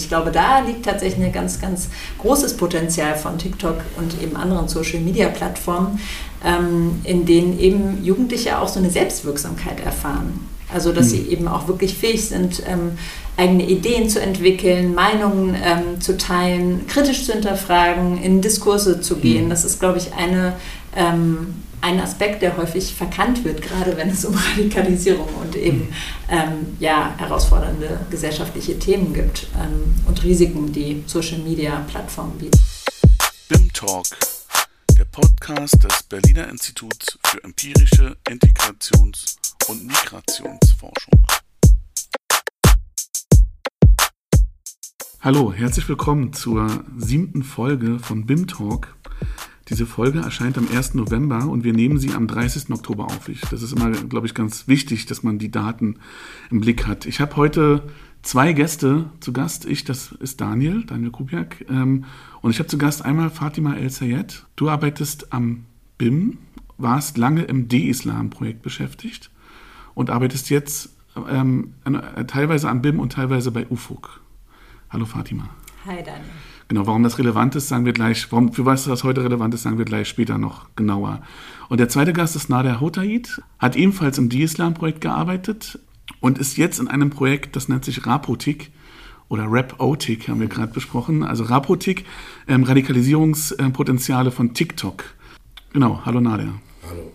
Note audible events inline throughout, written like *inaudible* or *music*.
Ich glaube, da liegt tatsächlich ein ganz, ganz großes Potenzial von TikTok und eben anderen Social-Media-Plattformen, ähm, in denen eben Jugendliche auch so eine Selbstwirksamkeit erfahren. Also, dass sie hm. eben auch wirklich fähig sind, ähm, eigene Ideen zu entwickeln, Meinungen ähm, zu teilen, kritisch zu hinterfragen, in Diskurse zu gehen. Hm. Das ist, glaube ich, eine ähm, ein Aspekt, der häufig verkannt wird, gerade wenn es um Radikalisierung und eben ähm, ja, herausfordernde gesellschaftliche Themen gibt ähm, und Risiken, die Social-Media-Plattformen bieten. BIM Talk, der Podcast des Berliner Instituts für empirische Integrations- und Migrationsforschung. Hallo, herzlich willkommen zur siebten Folge von BIM Talk. Diese Folge erscheint am 1. November und wir nehmen sie am 30. Oktober auf. das ist immer, glaube ich, ganz wichtig, dass man die Daten im Blick hat. Ich habe heute zwei Gäste zu Gast. Ich, das ist Daniel, Daniel Kubiak. Ähm, und ich habe zu Gast einmal Fatima El Sayed. Du arbeitest am BIM, warst lange im D-Islam-Projekt beschäftigt und arbeitest jetzt ähm, teilweise am BIM und teilweise bei UFUG. Hallo Fatima. Hi Daniel. Genau, warum das relevant ist, sagen wir gleich, warum, für was das heute relevant ist, sagen wir gleich später noch genauer. Und der zweite Gast ist Nader Hotaid, hat ebenfalls im D-Islam-Projekt gearbeitet und ist jetzt in einem Projekt, das nennt sich Rapotik oder Rapotik, haben wir gerade besprochen. Also Rapotik, ähm, Radikalisierungspotenziale von TikTok. Genau, hallo Nader. Hallo.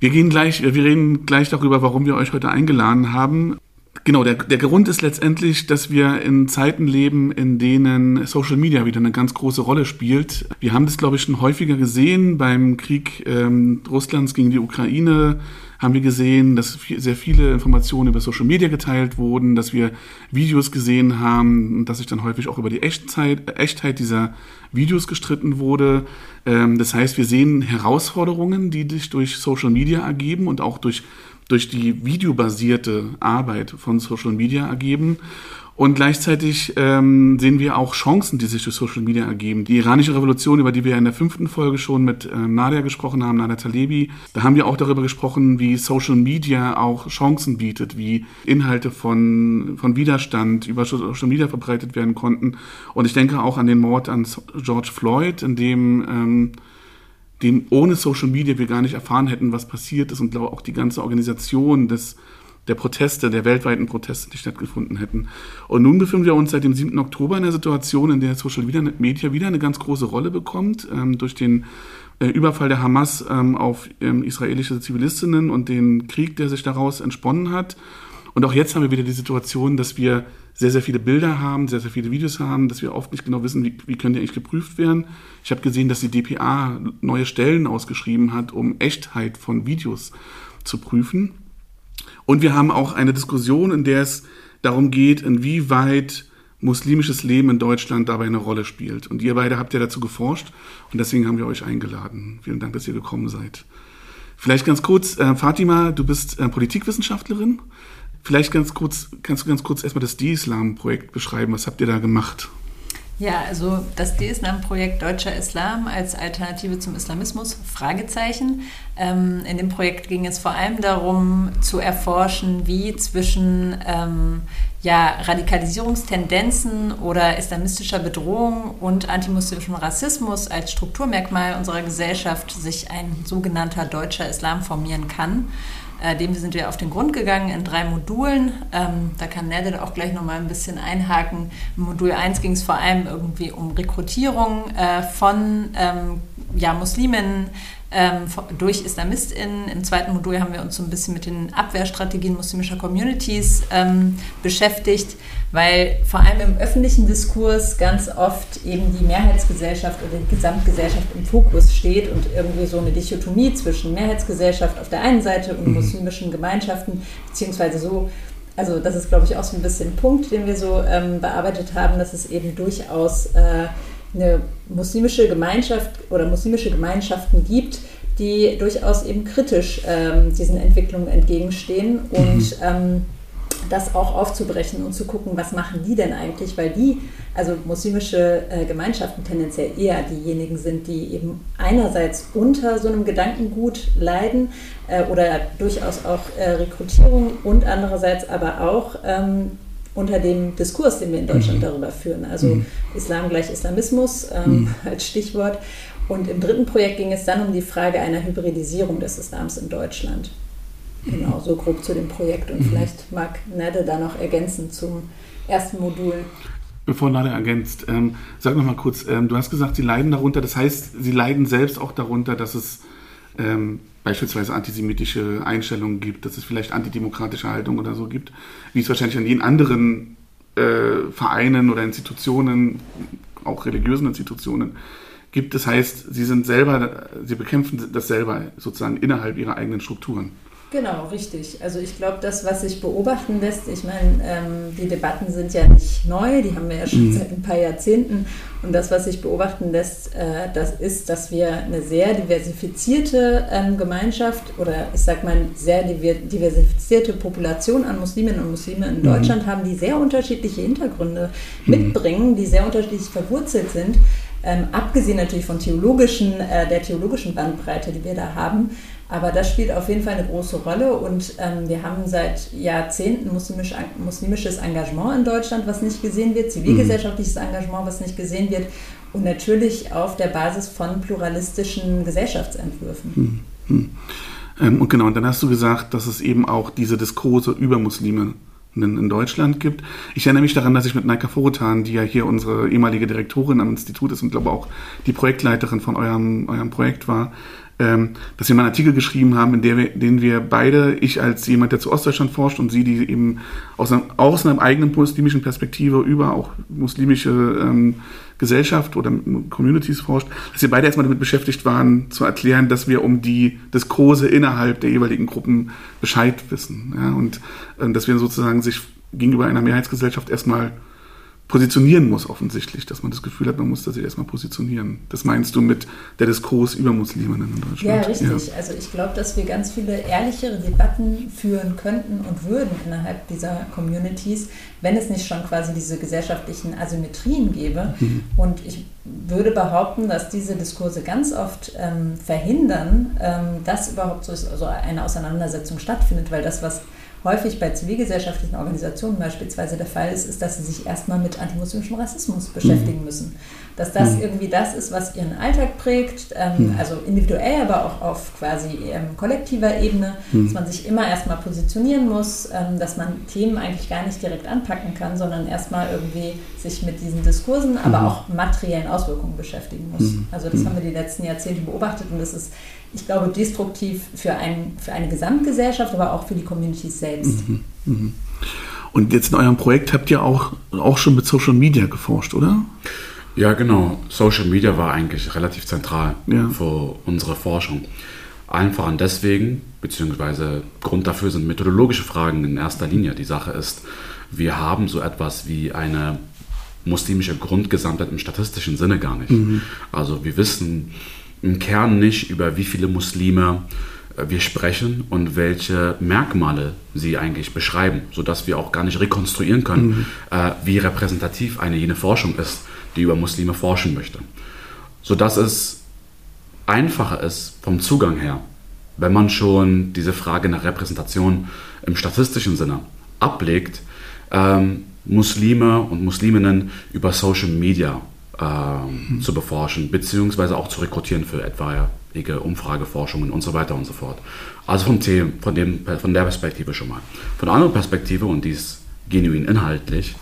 Wir gehen gleich, wir reden gleich darüber, warum wir euch heute eingeladen haben. Genau, der, der Grund ist letztendlich, dass wir in Zeiten leben, in denen Social Media wieder eine ganz große Rolle spielt. Wir haben das, glaube ich, schon häufiger gesehen beim Krieg ähm, Russlands gegen die Ukraine haben wir gesehen, dass sehr viele Informationen über Social Media geteilt wurden, dass wir Videos gesehen haben, dass sich dann häufig auch über die Echtzeit, Echtheit dieser Videos gestritten wurde. Ähm, das heißt, wir sehen Herausforderungen, die sich durch Social Media ergeben und auch durch durch die videobasierte Arbeit von Social Media ergeben. Und gleichzeitig ähm, sehen wir auch Chancen, die sich durch Social Media ergeben. Die iranische Revolution, über die wir in der fünften Folge schon mit äh, Nadia gesprochen haben, Nadia Talebi, da haben wir auch darüber gesprochen, wie Social Media auch Chancen bietet, wie Inhalte von, von Widerstand über Social Media verbreitet werden konnten. Und ich denke auch an den Mord an George Floyd, in dem ähm, den ohne Social Media wir gar nicht erfahren hätten, was passiert ist und glaube auch die ganze Organisation des, der Proteste, der weltweiten Proteste, die stattgefunden hätten. Und nun befinden wir uns seit dem 7. Oktober in einer Situation, in der Social Media wieder eine ganz große Rolle bekommt, ähm, durch den äh, Überfall der Hamas ähm, auf ähm, israelische Zivilistinnen und den Krieg, der sich daraus entsponnen hat. Und auch jetzt haben wir wieder die Situation, dass wir sehr, sehr viele Bilder haben, sehr, sehr viele Videos haben, dass wir oft nicht genau wissen, wie, wie können die eigentlich geprüft werden. Ich habe gesehen, dass die DPA neue Stellen ausgeschrieben hat, um Echtheit von Videos zu prüfen. Und wir haben auch eine Diskussion, in der es darum geht, inwieweit muslimisches Leben in Deutschland dabei eine Rolle spielt. Und ihr beide habt ja dazu geforscht und deswegen haben wir euch eingeladen. Vielen Dank, dass ihr gekommen seid. Vielleicht ganz kurz, äh, Fatima, du bist äh, Politikwissenschaftlerin. Vielleicht ganz kurz, kannst du ganz kurz erstmal das D-Islam-Projekt beschreiben. Was habt ihr da gemacht? Ja, also das D-Islam-Projekt Deutscher Islam als Alternative zum Islamismus, Fragezeichen. Ähm, in dem Projekt ging es vor allem darum, zu erforschen, wie zwischen ähm, ja, Radikalisierungstendenzen oder islamistischer Bedrohung und antimuslimischem Rassismus als Strukturmerkmal unserer Gesellschaft sich ein sogenannter deutscher Islam formieren kann. Äh, dem sind wir auf den Grund gegangen in drei Modulen. Ähm, da kann Nedel auch gleich noch mal ein bisschen einhaken. Im Modul 1 ging es vor allem irgendwie um Rekrutierung äh, von ähm, ja, Musliminnen ähm, durch IslamistInnen. Im zweiten Modul haben wir uns so ein bisschen mit den Abwehrstrategien muslimischer Communities ähm, beschäftigt, weil vor allem im öffentlichen Diskurs ganz oft eben die Mehrheitsgesellschaft oder die Gesamtgesellschaft im Fokus steht und irgendwie so eine Dichotomie zwischen Mehrheitsgesellschaft auf der einen Seite und mhm. muslimischen Gemeinschaften, beziehungsweise so also das ist, glaube ich, auch so ein bisschen ein Punkt, den wir so ähm, bearbeitet haben, dass es eben durchaus äh, eine muslimische Gemeinschaft oder muslimische Gemeinschaften gibt, die durchaus eben kritisch ähm, diesen Entwicklungen entgegenstehen und mhm. ähm, das auch aufzubrechen und zu gucken, was machen die denn eigentlich, weil die, also muslimische äh, Gemeinschaften tendenziell eher diejenigen sind, die eben einerseits unter so einem Gedankengut leiden äh, oder durchaus auch äh, Rekrutierung und andererseits aber auch ähm, unter dem Diskurs, den wir in Deutschland mhm. darüber führen. Also mhm. Islam gleich Islamismus ähm, mhm. *laughs* als Stichwort. Und im dritten Projekt ging es dann um die Frage einer Hybridisierung des Islams in Deutschland. Genau, so grob zu dem Projekt. Und mhm. vielleicht mag Nade da noch ergänzen zum ersten Modul. Bevor Nade ergänzt, ähm, sag noch mal kurz, ähm, du hast gesagt, Sie leiden darunter, das heißt, Sie leiden selbst auch darunter, dass es ähm, beispielsweise antisemitische Einstellungen gibt, dass es vielleicht antidemokratische Haltung oder so gibt, wie es wahrscheinlich an jeden anderen äh, Vereinen oder Institutionen, auch religiösen Institutionen gibt. Das heißt, sie sind selber, sie bekämpfen das selber sozusagen innerhalb ihrer eigenen Strukturen. Genau, richtig. Also ich glaube, das, was sich beobachten lässt, ich meine, ähm, die Debatten sind ja nicht neu, die haben wir ja schon mhm. seit ein paar Jahrzehnten. Und das, was sich beobachten lässt, äh, das ist, dass wir eine sehr diversifizierte ähm, Gemeinschaft oder ich sage mal sehr diversifizierte Population an Musliminnen und Muslimen in mhm. Deutschland haben, die sehr unterschiedliche Hintergründe mhm. mitbringen, die sehr unterschiedlich verwurzelt sind. Ähm, abgesehen natürlich von theologischen, äh, der theologischen Bandbreite, die wir da haben. Aber das spielt auf jeden Fall eine große Rolle und ähm, wir haben seit Jahrzehnten muslimisch, muslimisches Engagement in Deutschland, was nicht gesehen wird, zivilgesellschaftliches Engagement, was nicht gesehen wird und natürlich auf der Basis von pluralistischen Gesellschaftsentwürfen. Hm, hm. Ähm, und genau, und dann hast du gesagt, dass es eben auch diese Diskurse über Muslime in Deutschland gibt. Ich erinnere mich daran, dass ich mit Naika Forotan, die ja hier unsere ehemalige Direktorin am Institut ist und glaube auch die Projektleiterin von eurem, eurem Projekt war, dass wir mal einen Artikel geschrieben haben, in wir, den wir beide, ich als jemand, der zu Ostdeutschland forscht und sie, die eben aus, einem, aus einer eigenen muslimischen Perspektive über auch muslimische ähm, Gesellschaft oder Communities forscht, dass wir beide erstmal damit beschäftigt waren, zu erklären, dass wir um die Diskurse innerhalb der jeweiligen Gruppen Bescheid wissen. Ja, und äh, dass wir sozusagen sich gegenüber einer Mehrheitsgesellschaft erstmal positionieren muss, offensichtlich, dass man das Gefühl hat, man muss sich erstmal positionieren. Das meinst du mit der Diskurs über Muslime in Deutschland? Ja, richtig. Ja. Also ich glaube, dass wir ganz viele ehrlichere Debatten führen könnten und würden innerhalb dieser Communities, wenn es nicht schon quasi diese gesellschaftlichen Asymmetrien gäbe. Mhm. Und ich würde behaupten, dass diese Diskurse ganz oft ähm, verhindern, ähm, dass überhaupt so, so eine Auseinandersetzung stattfindet, weil das, was häufig bei zivilgesellschaftlichen Organisationen beispielsweise der Fall ist, ist, dass sie sich erstmal mit antimuslimischem Rassismus beschäftigen mhm. müssen. Dass das mhm. irgendwie das ist, was ihren Alltag prägt, ähm, mhm. also individuell, aber auch auf quasi ähm, kollektiver Ebene, mhm. dass man sich immer erstmal positionieren muss, ähm, dass man Themen eigentlich gar nicht direkt anpacken kann, sondern erstmal irgendwie sich mit diesen Diskursen, aber mhm. auch materiellen Auswirkungen beschäftigen muss. Mhm. Also das haben wir die letzten Jahrzehnte beobachtet und das ist ich glaube, destruktiv für, ein, für eine Gesamtgesellschaft, aber auch für die Communities selbst. Mhm, mhm. Und jetzt in eurem Projekt habt ihr auch, auch schon mit Social Media geforscht, oder? Ja, genau. Social Media war eigentlich relativ zentral ja. für unsere Forschung. Einfach und deswegen, beziehungsweise Grund dafür sind methodologische Fragen in erster Linie. Die Sache ist, wir haben so etwas wie eine muslimische Grundgesamtheit im statistischen Sinne gar nicht. Mhm. Also wir wissen, im Kern nicht, über wie viele Muslime äh, wir sprechen und welche Merkmale sie eigentlich beschreiben, sodass wir auch gar nicht rekonstruieren können, mhm. äh, wie repräsentativ eine jene Forschung ist, die über Muslime forschen möchte. Sodass es einfacher ist vom Zugang her, wenn man schon diese Frage nach Repräsentation im statistischen Sinne ablegt, ähm, Muslime und Musliminnen über Social Media ähm, zu beforschen, beziehungsweise auch zu rekrutieren für etwaige Umfrageforschungen und so weiter und so fort. Also vom Thema, von, dem, von der Perspektive schon mal. Von der anderen Perspektive, und die ist genuin inhaltlich,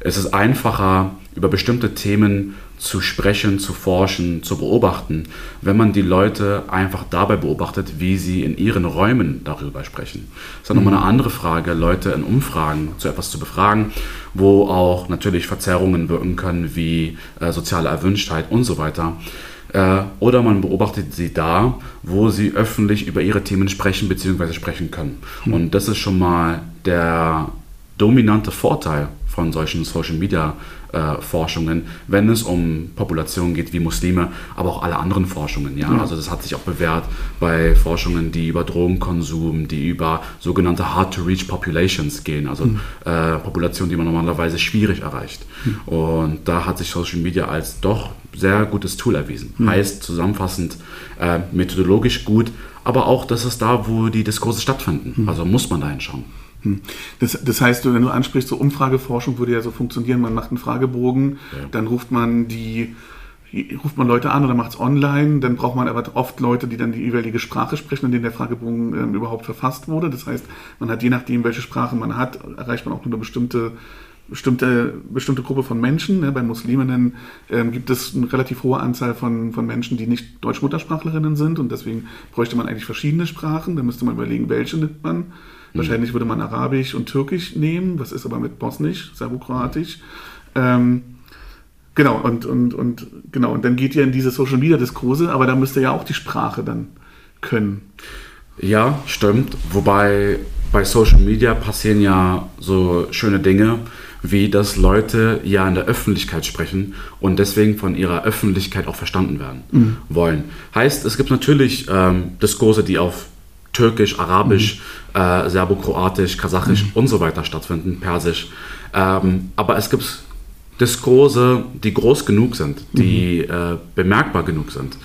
ist es einfacher, über bestimmte Themen zu sprechen, zu forschen, zu beobachten, wenn man die Leute einfach dabei beobachtet, wie sie in ihren Räumen darüber sprechen. Das ist dann mhm. nochmal eine andere Frage, Leute in Umfragen zu etwas zu befragen, wo auch natürlich Verzerrungen wirken können, wie äh, soziale Erwünschtheit und so weiter. Äh, oder man beobachtet sie da, wo sie öffentlich über ihre Themen sprechen bzw. sprechen können. Mhm. Und das ist schon mal der dominante Vorteil von solchen Social Media äh, Forschungen, wenn es um Populationen geht wie Muslime, aber auch alle anderen Forschungen. Ja? ja? Also das hat sich auch bewährt bei Forschungen, die über Drogenkonsum, die über sogenannte Hard-to-Reach Populations gehen, also mhm. äh, Populationen, die man normalerweise schwierig erreicht. Mhm. Und da hat sich Social Media als doch sehr gutes Tool erwiesen. Mhm. Heißt zusammenfassend äh, methodologisch gut, aber auch, das ist da, wo die Diskurse stattfinden. Hm. Also muss man da hinschauen. Hm. Das, das, heißt, wenn du ansprichst, so Umfrageforschung würde ja so funktionieren, man macht einen Fragebogen, ja. dann ruft man die ruft man Leute an oder macht es online, dann braucht man aber oft Leute, die dann die jeweilige Sprache sprechen, in denen der Fragebogen ähm, überhaupt verfasst wurde. Das heißt, man hat je nachdem, welche Sprache man hat, erreicht man auch nur eine bestimmte bestimmte, bestimmte Gruppe von Menschen. Ne? Bei Musliminnen ähm, gibt es eine relativ hohe Anzahl von, von Menschen, die nicht Deutschmuttersprachlerinnen sind und deswegen bräuchte man eigentlich verschiedene Sprachen. Da müsste man überlegen, welche nimmt man. Mhm. Wahrscheinlich würde man Arabisch und Türkisch nehmen, was ist aber mit Bosnisch, Serbokroatisch. Ähm, genau, und, und, und, genau, und dann geht ihr in diese Social Media Diskurse, aber da müsste ja auch die Sprache dann können. Ja, stimmt. Wobei bei Social Media passieren ja so schöne Dinge wie dass Leute ja in der Öffentlichkeit sprechen und deswegen von ihrer Öffentlichkeit auch verstanden werden mhm. wollen. Heißt, es gibt natürlich ähm, Diskurse, die auf Türkisch, Arabisch, mhm. äh, Serbokroatisch, Kasachisch mhm. und so weiter stattfinden, Persisch. Ähm, aber es gibt Diskurse, die groß genug sind, die mhm. äh, bemerkbar genug sind,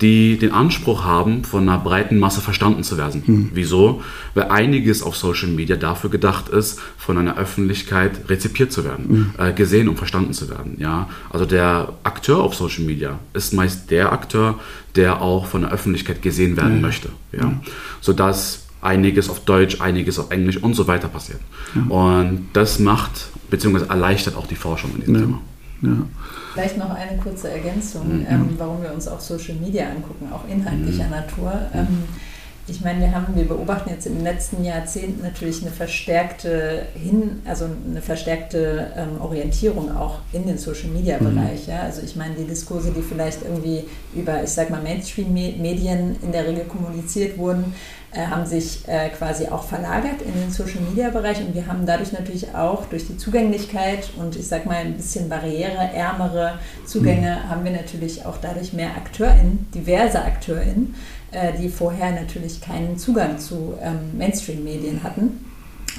die den Anspruch haben, von einer breiten Masse verstanden zu werden. Mhm. Wieso? Weil einiges auf Social Media dafür gedacht ist, von einer Öffentlichkeit rezipiert zu werden, mhm. äh, gesehen und verstanden zu werden. Ja? Also der Akteur auf Social Media ist meist der Akteur, der auch von der Öffentlichkeit gesehen werden mhm. möchte. Ja? Sodass einiges auf Deutsch, einiges auf Englisch und so weiter passiert. Und das macht bzw. erleichtert auch die Forschung in diesem Thema. Ja. Vielleicht noch eine kurze Ergänzung, mhm. ähm, warum wir uns auch Social Media angucken, auch inhaltlicher mhm. Natur. Ähm, ich meine, wir haben, wir beobachten jetzt im letzten Jahrzehnt natürlich eine verstärkte hin, also eine verstärkte ähm, Orientierung auch in den Social Media Bereich. Mhm. Ja? Also ich meine, die Diskurse, die vielleicht irgendwie über, ich sag mal, Mainstream-Medien in der Regel kommuniziert wurden, haben sich äh, quasi auch verlagert in den Social Media Bereich und wir haben dadurch natürlich auch durch die Zugänglichkeit und ich sag mal ein bisschen barriereärmere Zugänge mhm. haben wir natürlich auch dadurch mehr AkteurInnen, diverse AkteurInnen, äh, die vorher natürlich keinen Zugang zu ähm, Mainstream-Medien hatten.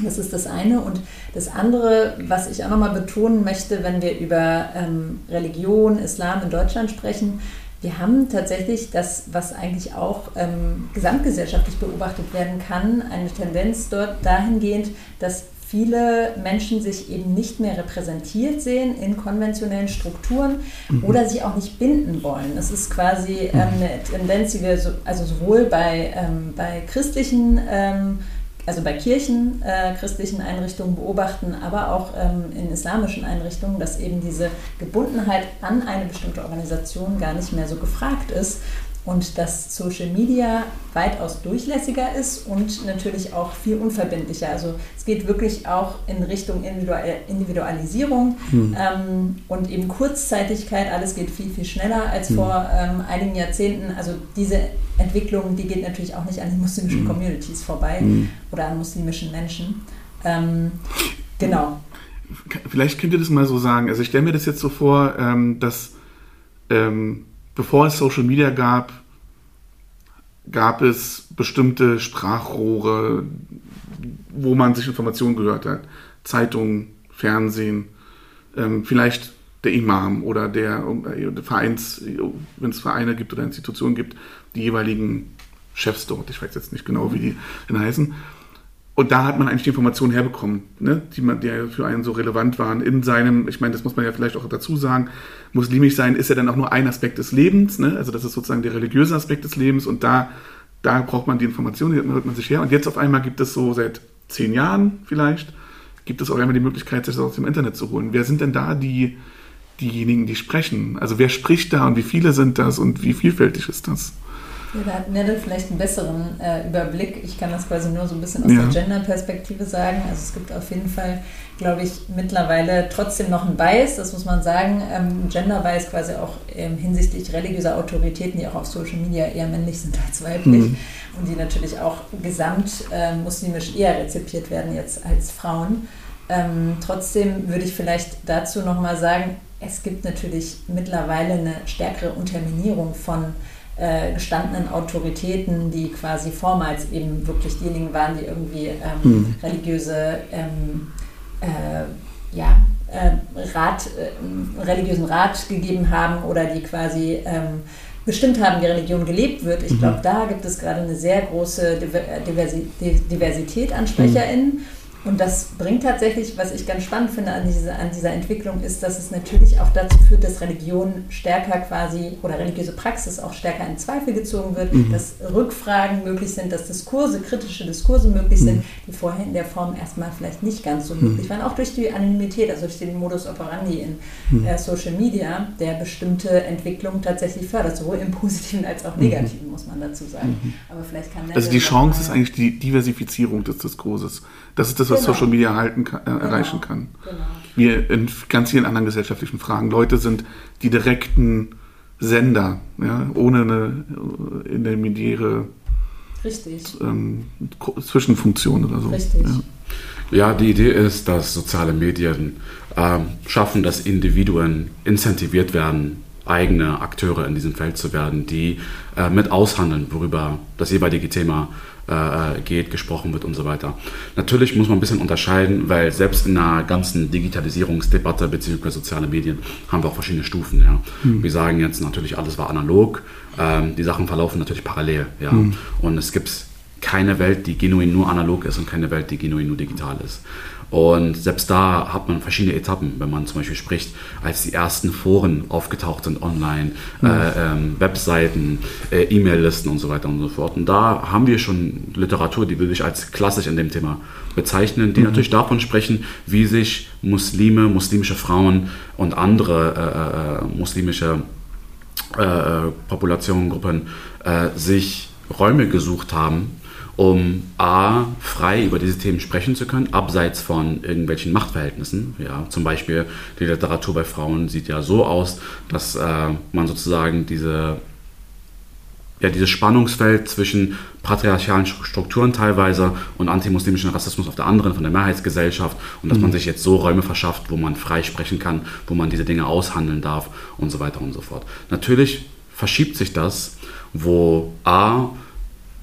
Das ist das eine. Und das andere, was ich auch nochmal betonen möchte, wenn wir über ähm, Religion, Islam in Deutschland sprechen, wir haben tatsächlich das, was eigentlich auch ähm, gesamtgesellschaftlich beobachtet werden kann, eine Tendenz dort dahingehend, dass viele Menschen sich eben nicht mehr repräsentiert sehen in konventionellen Strukturen mhm. oder sich auch nicht binden wollen. Das ist quasi ähm, eine Tendenz, die wir so, also sowohl bei, ähm, bei christlichen ähm, also bei Kirchen, äh, christlichen Einrichtungen beobachten, aber auch ähm, in islamischen Einrichtungen, dass eben diese Gebundenheit an eine bestimmte Organisation gar nicht mehr so gefragt ist und dass Social Media weitaus durchlässiger ist und natürlich auch viel unverbindlicher. Also es geht wirklich auch in Richtung Individualisierung hm. ähm, und eben Kurzzeitigkeit. Alles geht viel, viel schneller als hm. vor ähm, einigen Jahrzehnten. Also diese Entwicklung, die geht natürlich auch nicht an den muslimischen hm. Communities vorbei hm. oder an muslimischen Menschen. Ähm, genau. Vielleicht könnt ihr das mal so sagen. Also ich stelle mir das jetzt so vor, ähm, dass ähm, bevor es Social Media gab, gab es bestimmte Sprachrohre, wo man sich Informationen gehört hat. Zeitungen, Fernsehen, ähm, vielleicht der Imam oder der äh, Vereins, wenn es Vereine gibt oder Institutionen gibt, die jeweiligen Chefs dort, ich weiß jetzt nicht genau, wie die denn heißen, und da hat man eigentlich die Informationen herbekommen, ne, die, man, die für einen so relevant waren in seinem, ich meine, das muss man ja vielleicht auch dazu sagen, muslimisch sein ist ja dann auch nur ein Aspekt des Lebens, ne? also das ist sozusagen der religiöse Aspekt des Lebens und da, da braucht man die Informationen, die hört man sich her. Und jetzt auf einmal gibt es so seit zehn Jahren vielleicht, gibt es auch einmal die Möglichkeit, sich das aus dem Internet zu holen. Wer sind denn da die, diejenigen, die sprechen? Also wer spricht da und wie viele sind das und wie vielfältig ist das? Da hat Nelle vielleicht einen besseren äh, Überblick. Ich kann das quasi nur so ein bisschen aus ja. der Gender-Perspektive sagen. Also es gibt auf jeden Fall, glaube ich, mittlerweile trotzdem noch ein Bias, das muss man sagen. Ähm, Gender-Bias quasi auch ähm, hinsichtlich religiöser Autoritäten, die auch auf Social Media eher männlich sind als weiblich mhm. und die natürlich auch gesamt äh, muslimisch eher rezipiert werden jetzt als Frauen. Ähm, trotzdem würde ich vielleicht dazu nochmal sagen, es gibt natürlich mittlerweile eine stärkere Unterminierung von äh, gestandenen Autoritäten, die quasi vormals eben wirklich diejenigen waren, die irgendwie ähm, mhm. religiöse ähm, äh, ja, äh, Rat, äh, religiösen Rat gegeben haben oder die quasi ähm, bestimmt haben, wie Religion gelebt wird. Ich mhm. glaube, da gibt es gerade eine sehr große Diversität an SprecherInnen. Mhm Und das bringt tatsächlich, was ich ganz spannend finde an, diese, an dieser Entwicklung, ist, dass es natürlich auch dazu führt, dass Religion stärker quasi oder religiöse Praxis auch stärker in Zweifel gezogen wird, mhm. dass Rückfragen möglich sind, dass Diskurse, kritische Diskurse möglich sind, mhm. die vorher in der Form erstmal vielleicht nicht ganz so möglich mhm. waren, auch durch die Anonymität, also durch den Modus operandi in mhm. äh, Social Media, der bestimmte Entwicklungen tatsächlich fördert, sowohl im Positiven als auch Negativen, muss man dazu sagen. Mhm. Aber vielleicht kann Also die Chance ist eigentlich die Diversifizierung des Diskurses. Das ist das, was genau. Social Media erhalten kann, äh, genau. erreichen kann. Genau. Wir in ganz vielen anderen gesellschaftlichen Fragen. Leute sind die direkten Sender, ja, ohne eine äh, intermediäre ähm, Zwischenfunktion oder so. Richtig. Ja. ja. die Idee ist, dass soziale Medien ähm, schaffen, dass Individuen incentiviert werden, eigene Akteure in diesem Feld zu werden, die äh, mit aushandeln, worüber das jeweilige Thema äh, geht, gesprochen wird und so weiter. Natürlich muss man ein bisschen unterscheiden, weil selbst in einer ganzen Digitalisierungsdebatte bzw. soziale Medien haben wir auch verschiedene Stufen. Ja. Mhm. Wir sagen jetzt natürlich, alles war analog, ähm, die Sachen verlaufen natürlich parallel. Ja. Mhm. Und es gibt keine Welt, die genuin nur analog ist und keine Welt, die genuin nur digital ist. Und selbst da hat man verschiedene Etappen, wenn man zum Beispiel spricht, als die ersten Foren aufgetaucht sind online, mhm. äh, ähm, Webseiten, äh, E-Mail-Listen und so weiter und so fort. Und da haben wir schon Literatur, die würde ich als klassisch in dem Thema bezeichnen, die mhm. natürlich davon sprechen, wie sich Muslime, muslimische Frauen und andere äh, äh muslimische äh, Populationengruppen äh, sich Räume gesucht haben, um A, frei über diese Themen sprechen zu können, abseits von irgendwelchen Machtverhältnissen. Ja, zum Beispiel die Literatur bei Frauen sieht ja so aus, dass äh, man sozusagen diese, ja, dieses Spannungsfeld zwischen patriarchalen Strukturen teilweise und antimuslimischen Rassismus auf der anderen, von der Mehrheitsgesellschaft und dass mhm. man sich jetzt so Räume verschafft, wo man frei sprechen kann, wo man diese Dinge aushandeln darf und so weiter und so fort. Natürlich verschiebt sich das, wo A,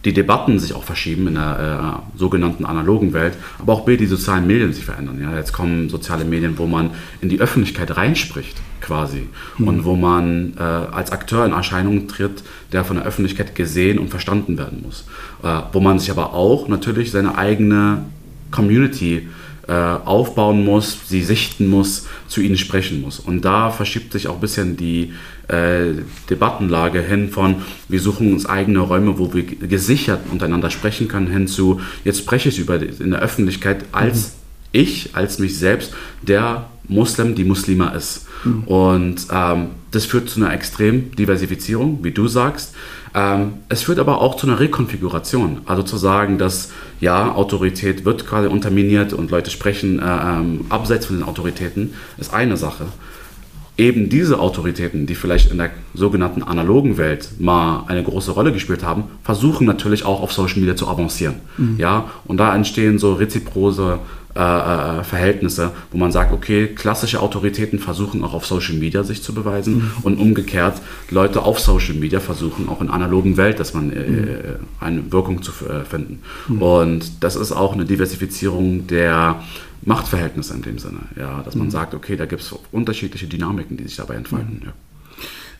die Debatten sich auch verschieben in der äh, sogenannten analogen Welt, aber auch B, die sozialen Medien sich verändern. Ja? Jetzt kommen soziale Medien, wo man in die Öffentlichkeit reinspricht, quasi, mhm. und wo man äh, als Akteur in Erscheinung tritt, der von der Öffentlichkeit gesehen und verstanden werden muss. Äh, wo man sich aber auch natürlich seine eigene Community äh, aufbauen muss, sie sichten muss, zu ihnen sprechen muss. Und da verschiebt sich auch ein bisschen die äh, Debattenlage hin von, wir suchen uns eigene Räume, wo wir gesichert untereinander sprechen können, hin zu, jetzt spreche ich über in der Öffentlichkeit als mhm. ich, als mich selbst, der Muslim, die Muslima ist. Mhm. Und ähm, das führt zu einer extremen Diversifizierung, wie du sagst. Ähm, es führt aber auch zu einer Rekonfiguration. Also zu sagen, dass ja, Autorität wird gerade unterminiert und Leute sprechen äh, ähm, abseits von den Autoritäten, ist eine Sache eben diese Autoritäten, die vielleicht in der sogenannten analogen Welt mal eine große Rolle gespielt haben, versuchen natürlich auch auf Social Media zu avancieren. Mhm. Ja, und da entstehen so reziprose äh, äh, Verhältnisse, wo man sagt, okay, klassische Autoritäten versuchen auch auf Social Media sich zu beweisen mhm. und umgekehrt Leute auf Social Media versuchen auch in analogen Welt, dass man äh, mhm. eine Wirkung zu äh, finden. Mhm. Und das ist auch eine Diversifizierung der Machtverhältnisse in dem Sinne, ja, dass man mhm. sagt, okay, da gibt es unterschiedliche Dynamiken, die sich dabei entfalten. Mhm. Ja.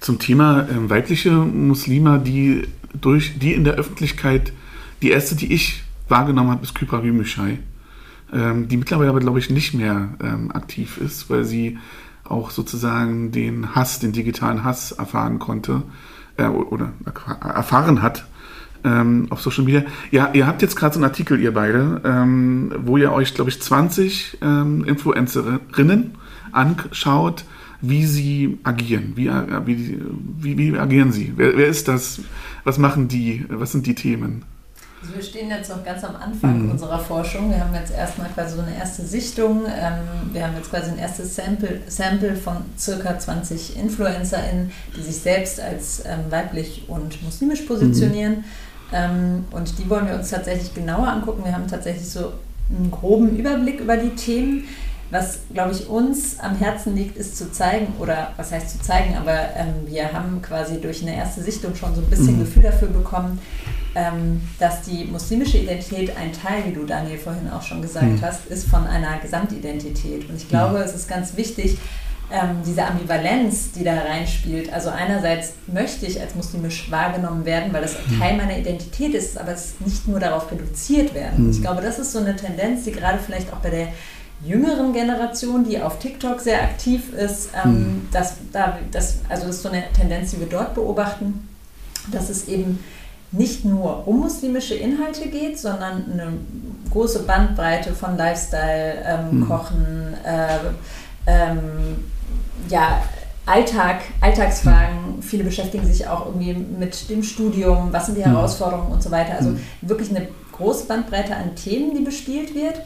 Zum Thema äh, weibliche Muslime, die durch die in der Öffentlichkeit, die erste, die ich wahrgenommen habe, ist Kypra Gümüşay ähm, die mittlerweile aber, glaube ich, nicht mehr ähm, aktiv ist, weil sie auch sozusagen den Hass, den digitalen Hass erfahren konnte äh, oder erfahren hat ähm, auf Social Media. Ja, ihr habt jetzt gerade so einen Artikel, ihr beide, ähm, wo ihr euch, glaube ich, 20 ähm, Influencerinnen anschaut, wie sie agieren. Wie, äh, wie, wie, wie agieren sie? Wer, wer ist das? Was machen die? Was sind die Themen? Also wir stehen jetzt noch ganz am Anfang mhm. unserer Forschung. Wir haben jetzt erstmal quasi so eine erste Sichtung. Ähm, wir haben jetzt quasi ein erstes Sample, Sample von circa 20 InfluencerInnen, die sich selbst als ähm, weiblich und muslimisch positionieren. Mhm. Ähm, und die wollen wir uns tatsächlich genauer angucken. Wir haben tatsächlich so einen groben Überblick über die Themen. Was, glaube ich, uns am Herzen liegt, ist zu zeigen, oder was heißt zu zeigen, aber ähm, wir haben quasi durch eine erste Sichtung schon so ein bisschen mhm. Gefühl dafür bekommen, dass die muslimische Identität ein Teil, wie du Daniel vorhin auch schon gesagt mhm. hast, ist von einer Gesamtidentität. Und ich glaube, mhm. es ist ganz wichtig, ähm, diese Ambivalenz, die da reinspielt. Also einerseits möchte ich als muslimisch wahrgenommen werden, weil das mhm. Teil meiner Identität ist, aber es nicht nur darauf reduziert werden. Mhm. Ich glaube, das ist so eine Tendenz, die gerade vielleicht auch bei der jüngeren Generation, die auf TikTok sehr aktiv ist, ähm, mhm. dass da, das, also das ist so eine Tendenz, die wir dort beobachten, dass es eben nicht nur um muslimische Inhalte geht, sondern eine große Bandbreite von Lifestyle, ähm, mhm. Kochen, äh, ähm, ja, Alltag, Alltagsfragen. Mhm. Viele beschäftigen sich auch irgendwie mit dem Studium, was sind die mhm. Herausforderungen und so weiter. Also mhm. wirklich eine große Bandbreite an Themen, die bespielt wird.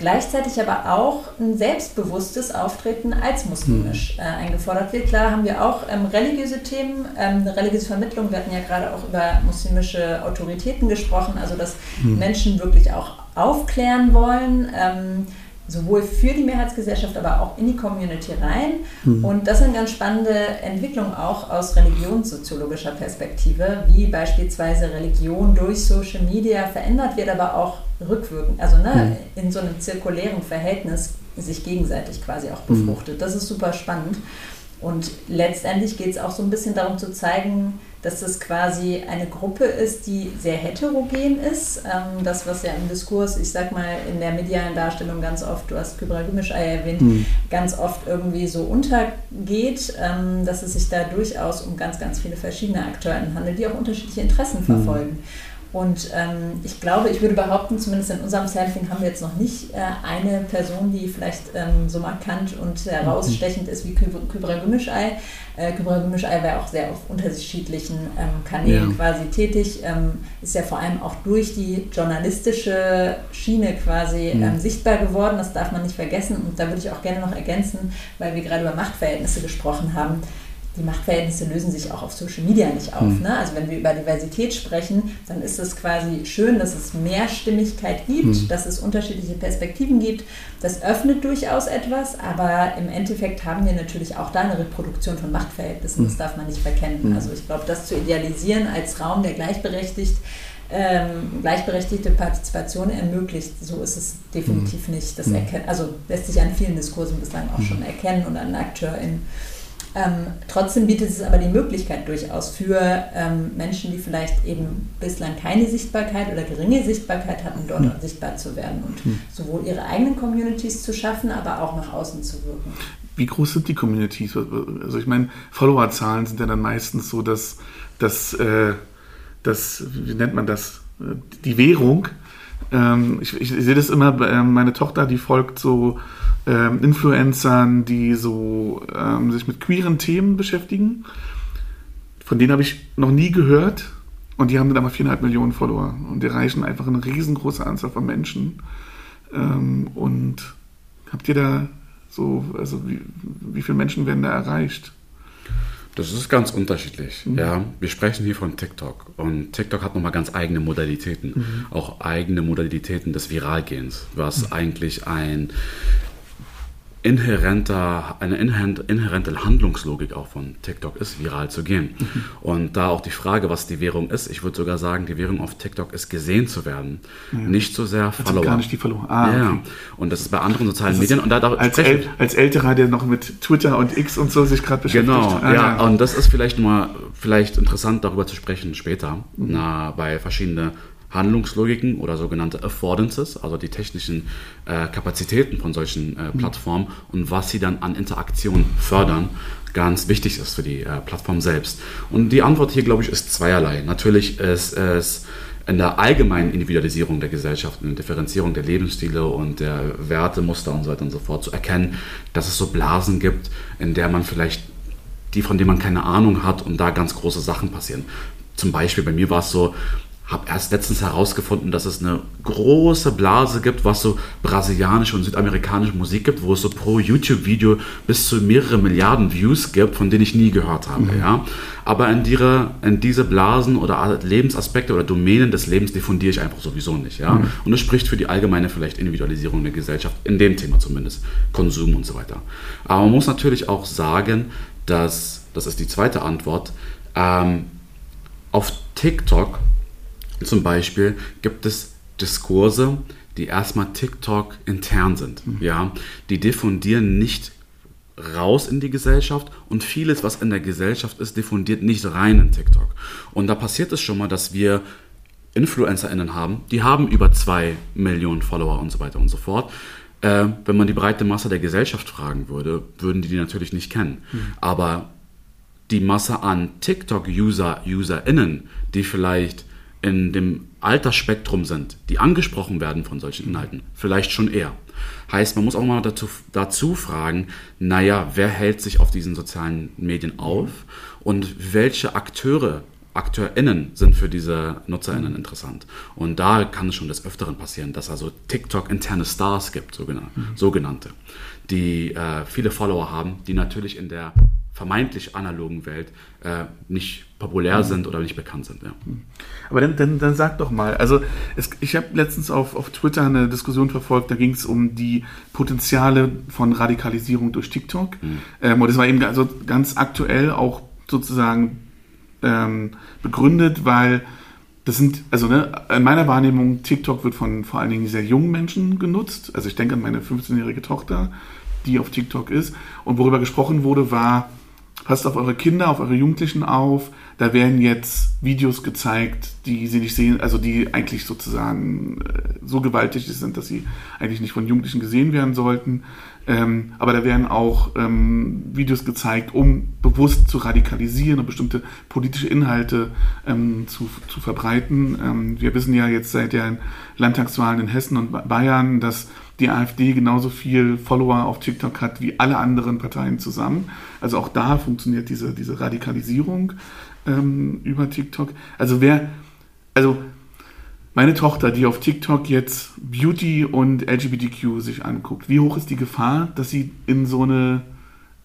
Gleichzeitig aber auch ein selbstbewusstes Auftreten als muslimisch äh, eingefordert wird. Klar haben wir auch ähm, religiöse Themen, ähm, eine religiöse Vermittlung. Wir hatten ja gerade auch über muslimische Autoritäten gesprochen, also dass mhm. Menschen wirklich auch aufklären wollen. Ähm, sowohl für die Mehrheitsgesellschaft, aber auch in die Community rein. Mhm. Und das sind ganz spannende Entwicklungen auch aus religionssoziologischer Perspektive, wie beispielsweise Religion durch Social Media verändert wird, aber auch rückwirkend, also ne, mhm. in so einem zirkulären Verhältnis sich gegenseitig quasi auch befruchtet. Mhm. Das ist super spannend. Und letztendlich geht es auch so ein bisschen darum zu zeigen, dass das quasi eine Gruppe ist, die sehr heterogen ist. Ähm, das, was ja im Diskurs, ich sag mal, in der medialen Darstellung ganz oft, du hast Kybra Gümüşay erwähnt, mhm. ganz oft irgendwie so untergeht, ähm, dass es sich da durchaus um ganz, ganz viele verschiedene Akteure handelt, die auch unterschiedliche Interessen mhm. Und ähm, ich glaube, ich würde behaupten, zumindest in unserem Sampling haben wir jetzt noch nicht äh, eine Person, die vielleicht ähm, so markant und herausstechend ist wie Kybra Gümüşay. Äh, Kybra Gümüşay war auch sehr auf unterschiedlichen ähm, Kanälen ja. quasi tätig, ähm, ist ja vor allem auch durch die journalistische Schiene quasi mhm. sichtbar geworden, das darf man nicht vergessen. Und da würde ich auch gerne noch ergänzen, weil wir gerade über Machtverhältnisse gesprochen haben die Machtverhältnisse lösen sich auch auf Social Media nicht auf. Mhm. Ne? Also wenn wir über Diversität sprechen, dann ist es quasi schön, dass es Mehrstimmigkeit gibt, mhm. dass es unterschiedliche Perspektiven gibt. Das öffnet durchaus etwas, aber im Endeffekt haben wir natürlich auch da eine Reproduktion von Machtverhältnissen. Mhm. Das darf man nicht verkennen. Hm. Also ich glaube, das zu idealisieren als Raum, der gleichberechtigt ähm, gleichberechtigte Partizipation ermöglicht. So ist es definitiv hm. nicht. Das hm. erkennt, also lässt sich an vielen Diskursen bislang auch schon erkennen und an AkteurInnen. Ähm, trotzdem bietet es aber die Möglichkeit durchaus für ähm, Menschen, die vielleicht eben bislang keine Sichtbarkeit oder geringe Sichtbarkeit hatten, dort mhm. sichtbar zu werden und mhm. sowohl ihre eigenen Communities zu schaffen, aber auch nach außen zu wirken. Wie groß sind die Communities? Also ich meine, Followerzahlen sind ja dann meistens so, dass, dass, äh, dass wie nennt man das, die Währung. Ähm, ich, ich, sehe das immer, meine Tochter, die folgt so ähm, Influencern, die so ähm, sich mit queeren Themen beschäftigen. Von denen habe ich noch nie gehört. Und die haben dann aber viereinhalb Millionen Follower. Und die erreichen einfach eine riesengroße Anzahl von Menschen. Ähm, und habt ihr da so, also wie, wie viele Menschen werden da erreicht? Das ist ganz unterschiedlich. Mhm. Ja, wir sprechen hier von TikTok und TikTok hat nochmal ganz eigene Modalitäten, mhm. auch eigene Modalitäten des Viralgehens, was mhm. eigentlich ein inhärenter, eine inhärente Handlungslogik auch von TikTok ist, viral zu gehen. Mhm. Und da auch die Frage, was die Währung ist, ich würde sogar sagen, die Währung auf TikTok ist gesehen zu werden, ja. nicht so sehr also Follower. gar nicht die Follower. Ah, ja. Okay. Und das ist bei anderen sozialen Medien. Und da, da als, El als Älterer, der noch mit Twitter und X und so sich gerade beschäftigt. Genau, ah, ja. ja. Und das ist vielleicht mal vielleicht interessant darüber zu sprechen später, mhm. na, bei verschiedenen Handlungslogiken oder sogenannte Affordances, also die technischen äh, Kapazitäten von solchen äh, mhm. Plattformen und was sie dann an Interaktion fördern, ganz wichtig ist für die äh, Plattform selbst. Und die Antwort hier, glaube ich, ist zweierlei. Natürlich ist es in der allgemeinen Individualisierung der Gesellschaft, in der Differenzierung der Lebensstile und der Wertemuster und so weiter und so fort zu erkennen, dass es so Blasen gibt, in der man vielleicht die, von denen man keine Ahnung hat und da ganz große Sachen passieren. Zum Beispiel bei mir war es so, habe erst letztens herausgefunden, dass es eine große Blase gibt, was so brasilianische und südamerikanische Musik gibt, wo es so pro YouTube-Video bis zu mehrere Milliarden Views gibt, von denen ich nie gehört habe. Mhm. Ja? Aber in, ihre, in diese Blasen oder Lebensaspekte oder Domänen des Lebens diffundiere ich einfach sowieso nicht. Ja? Mhm. Und das spricht für die allgemeine vielleicht Individualisierung der Gesellschaft, in dem Thema zumindest, Konsum und so weiter. Aber man muss natürlich auch sagen, dass, das ist die zweite Antwort, ähm, auf TikTok zum Beispiel gibt es Diskurse, die erstmal TikTok intern sind. Mhm. Ja, die diffundieren nicht raus in die Gesellschaft und vieles, was in der Gesellschaft ist, diffundiert nicht rein in TikTok. Und da passiert es schon mal, dass wir InfluencerInnen haben, die haben über zwei Millionen Follower und so weiter und so fort. Äh, wenn man die breite Masse der Gesellschaft fragen würde, würden die die natürlich nicht kennen. Mhm. Aber die Masse an TikTok-User, UserInnen, die vielleicht in dem Altersspektrum sind, die angesprochen werden von solchen Inhalten, vielleicht schon eher. Heißt, man muss auch mal dazu, dazu fragen, naja, wer hält sich auf diesen sozialen Medien auf und welche Akteure AkteurInnen sind für diese NutzerInnen interessant. Und da kann es schon des Öfteren passieren, dass also TikTok interne Stars gibt, sogenannte, mhm. sogenannte die äh, viele Follower haben, die natürlich in der vermeintlich analogen Welt äh, nicht populär mhm. sind oder nicht bekannt sind. Ja. Mhm. Aber dann, dann, dann sag doch mal, also es, ich habe letztens auf, auf Twitter eine Diskussion verfolgt, da ging es um die Potenziale von Radikalisierung durch TikTok. Mhm. Ähm, und das war eben also ganz aktuell auch sozusagen ähm, begründet, weil das sind, also ne, in meiner Wahrnehmung, TikTok wird von vor allen Dingen sehr jungen Menschen genutzt. Also ich denke an meine 15-jährige Tochter, die auf TikTok ist. Und worüber gesprochen wurde, war, passt auf eure Kinder, auf eure Jugendlichen auf. Da werden jetzt Videos gezeigt, die sie nicht sehen, also die eigentlich sozusagen äh, so gewaltig sind, dass sie eigentlich nicht von Jugendlichen gesehen werden sollten. Ähm, aber da werden auch ähm, Videos gezeigt, um bewusst zu radikalisieren und bestimmte politische Inhalte ähm, zu, zu verbreiten. Ähm, wir wissen ja jetzt seit den Landtagswahlen in Hessen und Bayern, dass die AfD genauso viel Follower auf TikTok hat wie alle anderen Parteien zusammen. Also auch da funktioniert diese, diese Radikalisierung ähm, über TikTok. Also wer, also meine Tochter, die auf TikTok jetzt Beauty und LGBTQ sich anguckt, wie hoch ist die Gefahr, dass sie in so eine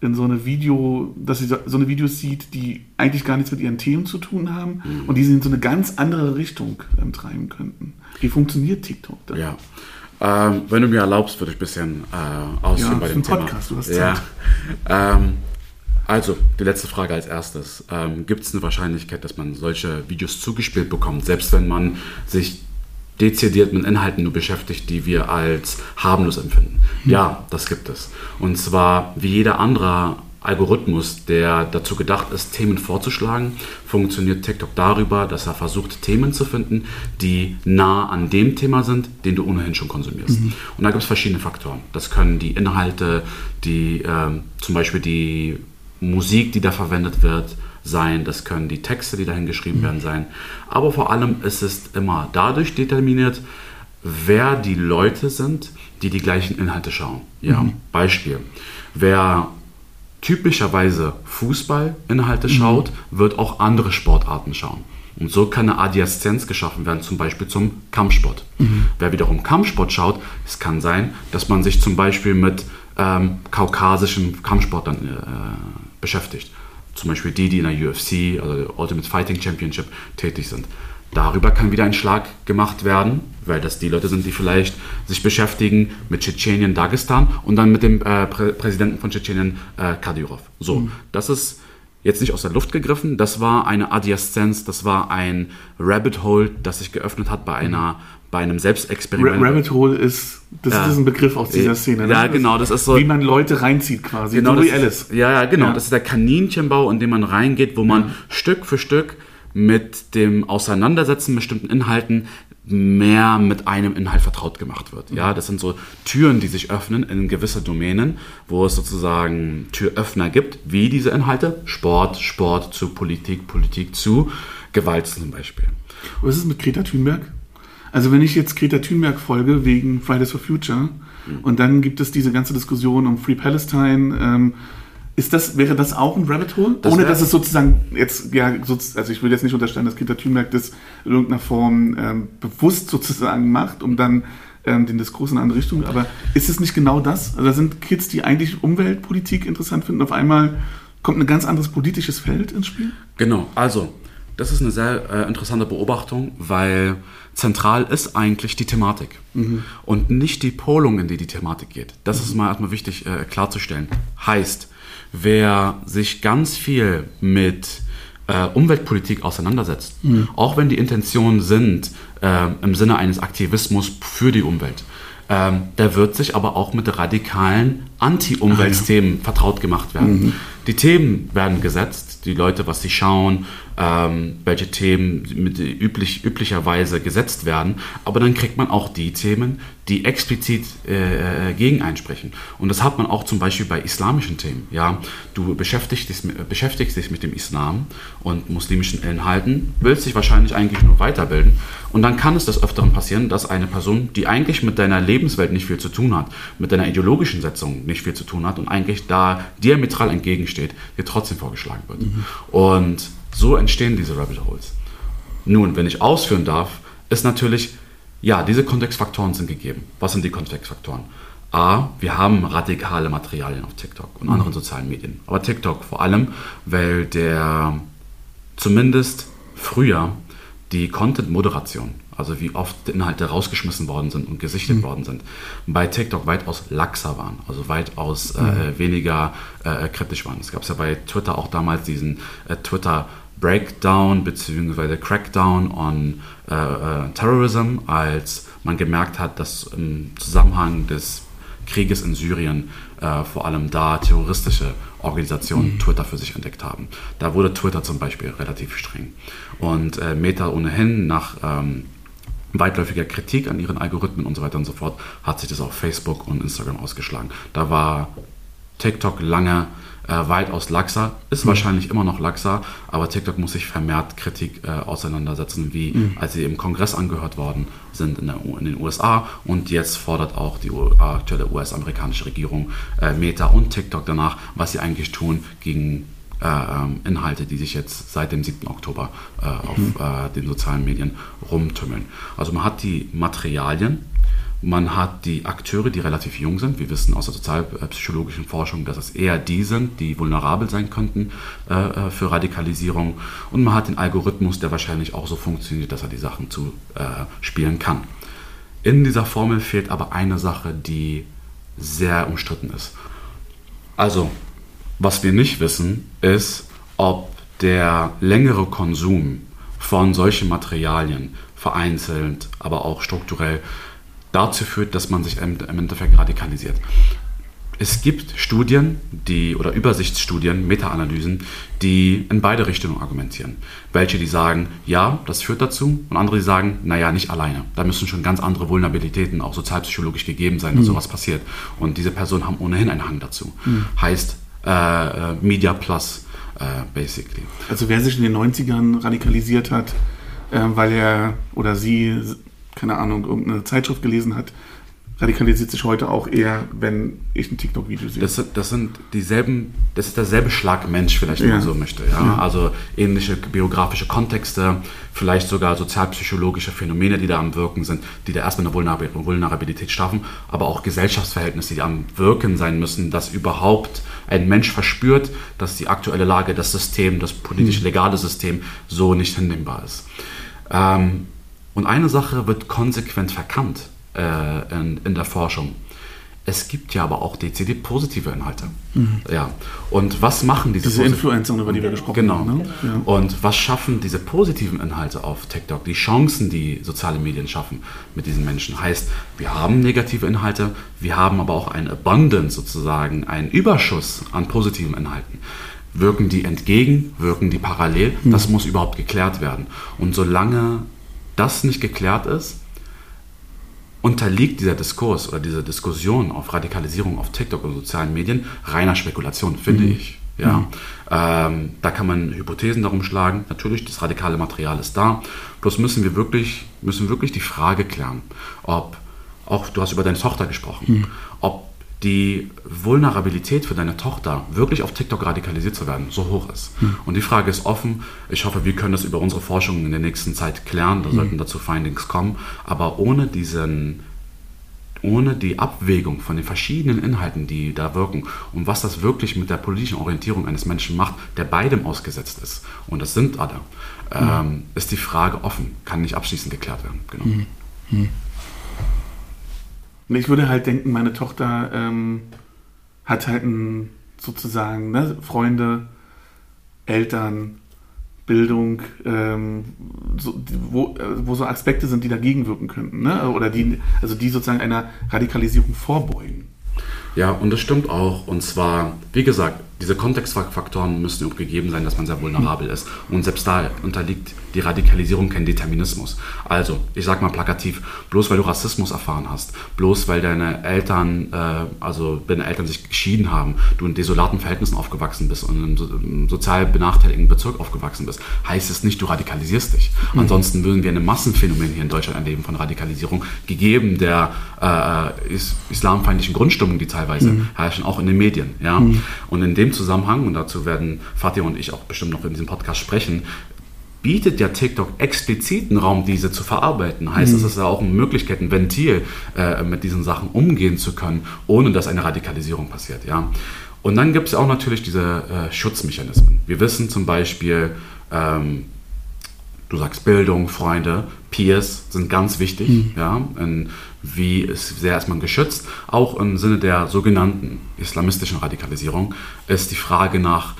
in so eine Video, dass sie so eine Videos sieht, die eigentlich gar nichts mit ihren Themen zu tun haben mhm. und die sie in so eine ganz andere Richtung ähm, treiben könnten. Wie funktioniert TikTok da? Ja. Ähm, wenn du mir erlaubst, würde ich ein bisschen äh, ausführen ja, bei dem Thema. Podcast, du hast Zeit. Ja. Ähm, also, die letzte Frage als erstes. Ähm, Gibt es eine Wahrscheinlichkeit, dass man solche Videos zugespielt bekommt, selbst wenn man sich dezidiert mit Inhalten nur beschäftigt, die wir als harmlos empfinden? Mhm. Ja, das gibt es. Und zwar wie jeder andere Algorithmus, der dazu gedacht ist, Themen vorzuschlagen, funktioniert TikTok darüber, dass er versucht, Themen zu finden, die nah an dem Thema sind, den du ohnehin schon konsumierst. Mhm. Und da gibt es verschiedene Faktoren. Das können die Inhalte, die ähm, zum Beispiel die Musik, die da verwendet wird, sein, das können die Texte, die dahin geschrieben mhm. werden, sein. Aber vor allem ist es immer dadurch determiniert, wer die Leute sind, die die gleichen Inhalte schauen. Ja, mhm. Beispiel. Wer typischerweise Fußballinhalte mhm. schaut, wird auch andere Sportarten schauen. Und so kann eine Adjaszenz geschaffen werden, zum Beispiel zum Kampfsport. Mhm. Wer wiederum Kampfsport schaut, es kann sein, dass man sich zum Beispiel mit ähm, kaukasischen Kampfsport dann äh, beschäftigt. Zum Beispiel die, die in der UFC, also Ultimate Fighting Championship, tätig sind. Darüber kann wieder ein Schlag gemacht werden, weil das die Leute sind, die vielleicht sich beschäftigen mit Tschetschenien, Dagestan und dann mit dem äh, Prä Präsidenten von Tschetschenien, äh, Kadyrov. So, mhm. das ist jetzt nicht aus der Luft gegriffen, das war eine Adieszenz, das war ein Rabbit Hole, das sich geöffnet hat bei einer bei einem Selbstexperiment. Rabbit Hole ist, das ja. ist ein Begriff aus dieser Szene. Ne? Ja, genau, das ist so. Wie man Leute reinzieht quasi, genau, wie Alice. Ja, ja, genau, ja. das ist der Kaninchenbau, in dem man reingeht, wo man ja. Stück für Stück mit dem Auseinandersetzen bestimmten Inhalten mehr mit einem Inhalt vertraut gemacht wird. Ja, das sind so Türen, die sich öffnen in gewisse Domänen, wo es sozusagen Türöffner gibt, wie diese Inhalte. Sport, Sport zu Politik, Politik zu Gewalt zum Beispiel. Was ist mit Greta Thunberg? Also wenn ich jetzt Greta Thunberg folge wegen Fridays for Future mhm. und dann gibt es diese ganze Diskussion um Free Palestine, ähm, ist das, wäre das auch ein Rabbit Hole? Das Ohne dass es sozusagen jetzt, ja, also ich will jetzt nicht unterstellen, dass Greta Thunberg das in irgendeiner Form ähm, bewusst sozusagen macht, um dann ähm, den Diskurs in eine andere Richtung, aber ist es nicht genau das? Also da sind Kids, die eigentlich Umweltpolitik interessant finden, auf einmal kommt ein ganz anderes politisches Feld ins Spiel? Genau, also das ist eine sehr äh, interessante Beobachtung, weil zentral ist eigentlich die Thematik mhm. und nicht die Polung, in die die Thematik geht. Das mhm. ist mal erstmal wichtig äh, klarzustellen. Heißt, wer sich ganz viel mit äh, Umweltpolitik auseinandersetzt, mhm. auch wenn die Intentionen sind äh, im Sinne eines Aktivismus für die Umwelt, ähm, der wird sich aber auch mit radikalen Anti-Umweltsthemen ah, ja. vertraut gemacht werden. Mhm. Die Themen werden gesetzt, die Leute, was sie schauen, ähm, welche Themen mit üblich, üblicherweise gesetzt werden, aber dann kriegt man auch die Themen, die explizit äh, gegen einsprechen. Und das hat man auch zum Beispiel bei islamischen Themen. Ja? Du beschäftigst dich, beschäftigst dich mit dem Islam und muslimischen Inhalten, willst dich wahrscheinlich eigentlich nur weiterbilden. Und dann kann es des Öfteren passieren, dass eine Person, die eigentlich mit deiner Lebenswelt nicht viel zu tun hat, mit deiner ideologischen Setzung nicht viel zu tun hat und eigentlich da diametral entgegensteht, dir trotzdem vorgeschlagen wird. Mhm. Und so entstehen diese Rabbit Holes. Nun, wenn ich ausführen darf, ist natürlich, ja, diese Kontextfaktoren sind gegeben. Was sind die Kontextfaktoren? A, wir haben radikale Materialien auf TikTok und mhm. anderen sozialen Medien. Aber TikTok vor allem, weil der zumindest früher die Content-Moderation, also wie oft Inhalte rausgeschmissen worden sind und gesichtet mhm. worden sind, bei TikTok weitaus laxer waren, also weitaus äh, mhm. weniger äh, kritisch waren. Es gab ja bei Twitter auch damals diesen äh, Twitter Breakdown bzw. Crackdown on äh, äh, Terrorism, als man gemerkt hat, dass im Zusammenhang des Krieges in Syrien äh, vor allem da terroristische Organisationen mhm. Twitter für sich entdeckt haben. Da wurde Twitter zum Beispiel relativ streng. Und äh, Meta ohnehin nach ähm, weitläufiger Kritik an ihren Algorithmen und so weiter und so fort hat sich das auf Facebook und Instagram ausgeschlagen. Da war TikTok lange äh, weitaus laxer, ist mhm. wahrscheinlich immer noch laxer, aber TikTok muss sich vermehrt Kritik äh, auseinandersetzen, wie mhm. als sie im Kongress angehört worden sind in, der, in, den USA und jetzt fordert auch die aktuelle US-amerikanische Regierung äh, Meta und TikTok danach, was sie eigentlich tun gegen äh, ähm, Inhalte, die sich jetzt seit dem 7. Oktober äh, auf mhm. äh, den sozialen Medien rumtümmeln. Also man hat die Materialien, man hat die Akteure, die relativ jung sind. Wir wissen aus der sozialpsychologischen Forschung, dass es eher die sind, die vulnerabel sein könnten äh, äh, für Radikalisierung. Und man hat den Algorithmus, der wahrscheinlich auch so funktioniert, dass er die Sachen zu äh, spielen kann. In dieser Formel fehlt aber eine Sache, die sehr umstritten ist. Also, was wir nicht wissen, ist, ob der längere Konsum von solchen Materialien vereinzelt, aber auch strukturell dazu führt, dass man sich im Endeffekt radikalisiert. Es gibt Studien, die oder Übersichtsstudien, Meta-Analysen, die in beide Richtungen argumentieren. Welche, die sagen, ja, das führt dazu, und andere, die sagen, naja, nicht alleine. Da müssen schon ganz andere Vulnerabilitäten, auch sozialpsychologisch gegeben sein, dass mhm. sowas passiert. Und diese Personen haben ohnehin einen Hang dazu. Mhm. Heißt äh, äh, Media Plus, äh, basically. Also wer sich in den 90ern radikalisiert hat, äh, weil er oder sie keine Ahnung, irgendeine Zeitschrift gelesen hat, radikalisiert sich heute auch eher, wenn ich ein TikTok-Video sehe. Das, das, sind dieselben, das ist derselbe Schlag Mensch, vielleicht, wenn ja. man so möchte. Ja? ja? Also ähnliche biografische Kontexte, vielleicht sogar sozialpsychologische Phänomene, die da am Wirken sind, die da erstmal eine Vulnerabilität schaffen, aber auch Gesellschaftsverhältnisse, die am Wirken sein müssen, dass überhaupt ein Mensch verspürt, dass die aktuelle Lage, das System, das politisch-legale System so nicht hinnehmbar ist. Ähm, und eine Sache wird konsequent verkannt äh, in, in, der Forschung. Es gibt ja aber auch dezidiert positive Inhalte. Mhm. Ja. Und was machen diese, diese Influencer, über die wir gesprochen genau. haben? Genau. Ja. Und was schaffen diese positiven Inhalte auf TikTok? Die Chancen, die soziale Medien schaffen mit diesen Menschen. Heißt, wir haben negative Inhalte, wir haben aber auch ein Abundance sozusagen, einen Überschuss an positiven Inhalten. Wirken die entgegen, wirken die parallel? Mhm. Das muss überhaupt geklärt werden. Und solange das nicht geklärt ist, unterliegt dieser Diskurs oder diese Diskussion auf Radikalisierung auf TikTok und sozialen Medien reiner Spekulation, finde mhm. ich. Ja, mhm. ähm, da kann man Hypothesen darum schlagen. Natürlich, das radikale Material ist da. Bloß müssen wir wirklich, müssen wirklich die Frage klären, ob, auch du hast über deine Tochter gesprochen, mhm. Die Vulnerabilität für deine Tochter, wirklich auf TikTok radikalisiert zu werden, so hoch ist. Hm. Und die Frage ist offen. Ich hoffe, wir können das über unsere Forschung in der nächsten Zeit klären. Da hm. sollten dazu Findings kommen. Aber ohne diesen ohne die Abwägung von den verschiedenen Inhalten, die da wirken und was das wirklich mit der politischen Orientierung eines Menschen macht, der beidem ausgesetzt ist, und das sind alle, hm. ähm, ist die Frage offen, kann nicht abschließend geklärt werden. Genau. Hm. hm. Und ich würde halt denken, meine Tochter ähm, hat halt ein, sozusagen ne, Freunde, Eltern, Bildung, ähm, so, wo, äh, wo so Aspekte sind, die dagegen wirken könnten, ne? oder die, also die sozusagen einer Radikalisierung vorbeugen. Ja, und das stimmt auch. Und zwar, wie gesagt, diese Kontextfaktoren müssen auch gegeben sein, dass man sehr vulnerabel ist. Und selbst da unterliegt die Radikalisierung kein Determinismus. Also, ich sag mal plakativ, bloß weil du Rassismus erfahren hast, bloß weil deine Eltern, äh, also deine Eltern sich geschieden haben, du in desolaten Verhältnissen aufgewachsen bist und in einem sozial benachteiligten Bezirk aufgewachsen bist, heißt es nicht, du radikalisierst dich. Mhm. Ansonsten würden wir ein Massenphänomen hier in Deutschland erleben von Radikalisierung, gegeben der äh, is islamfeindlichen Grundstimmung, die teilweise mhm. herrschen, auch in den Medien. Ja? Mhm. Und in dem dem Zusammenhang, und dazu werden Fatih und ich auch bestimmt noch in diesem Podcast sprechen, bietet ja TikTok expliziten Raum, diese zu verarbeiten. Heißt, mhm. es ist ja auch eine Möglichkeit, ein Ventil äh, mit diesen Sachen umgehen zu können, ohne dass eine Radikalisierung passiert. Ja? Und dann gibt es auch natürlich diese äh, Schutzmechanismen. Wir wissen zum Beispiel, ähm, du sagst Bildung, Freunde, Peers sind ganz wichtig. Mhm. Ja? In, wie ist, sehr ist man geschützt? Auch im Sinne der sogenannten islamistischen Radikalisierung ist die Frage nach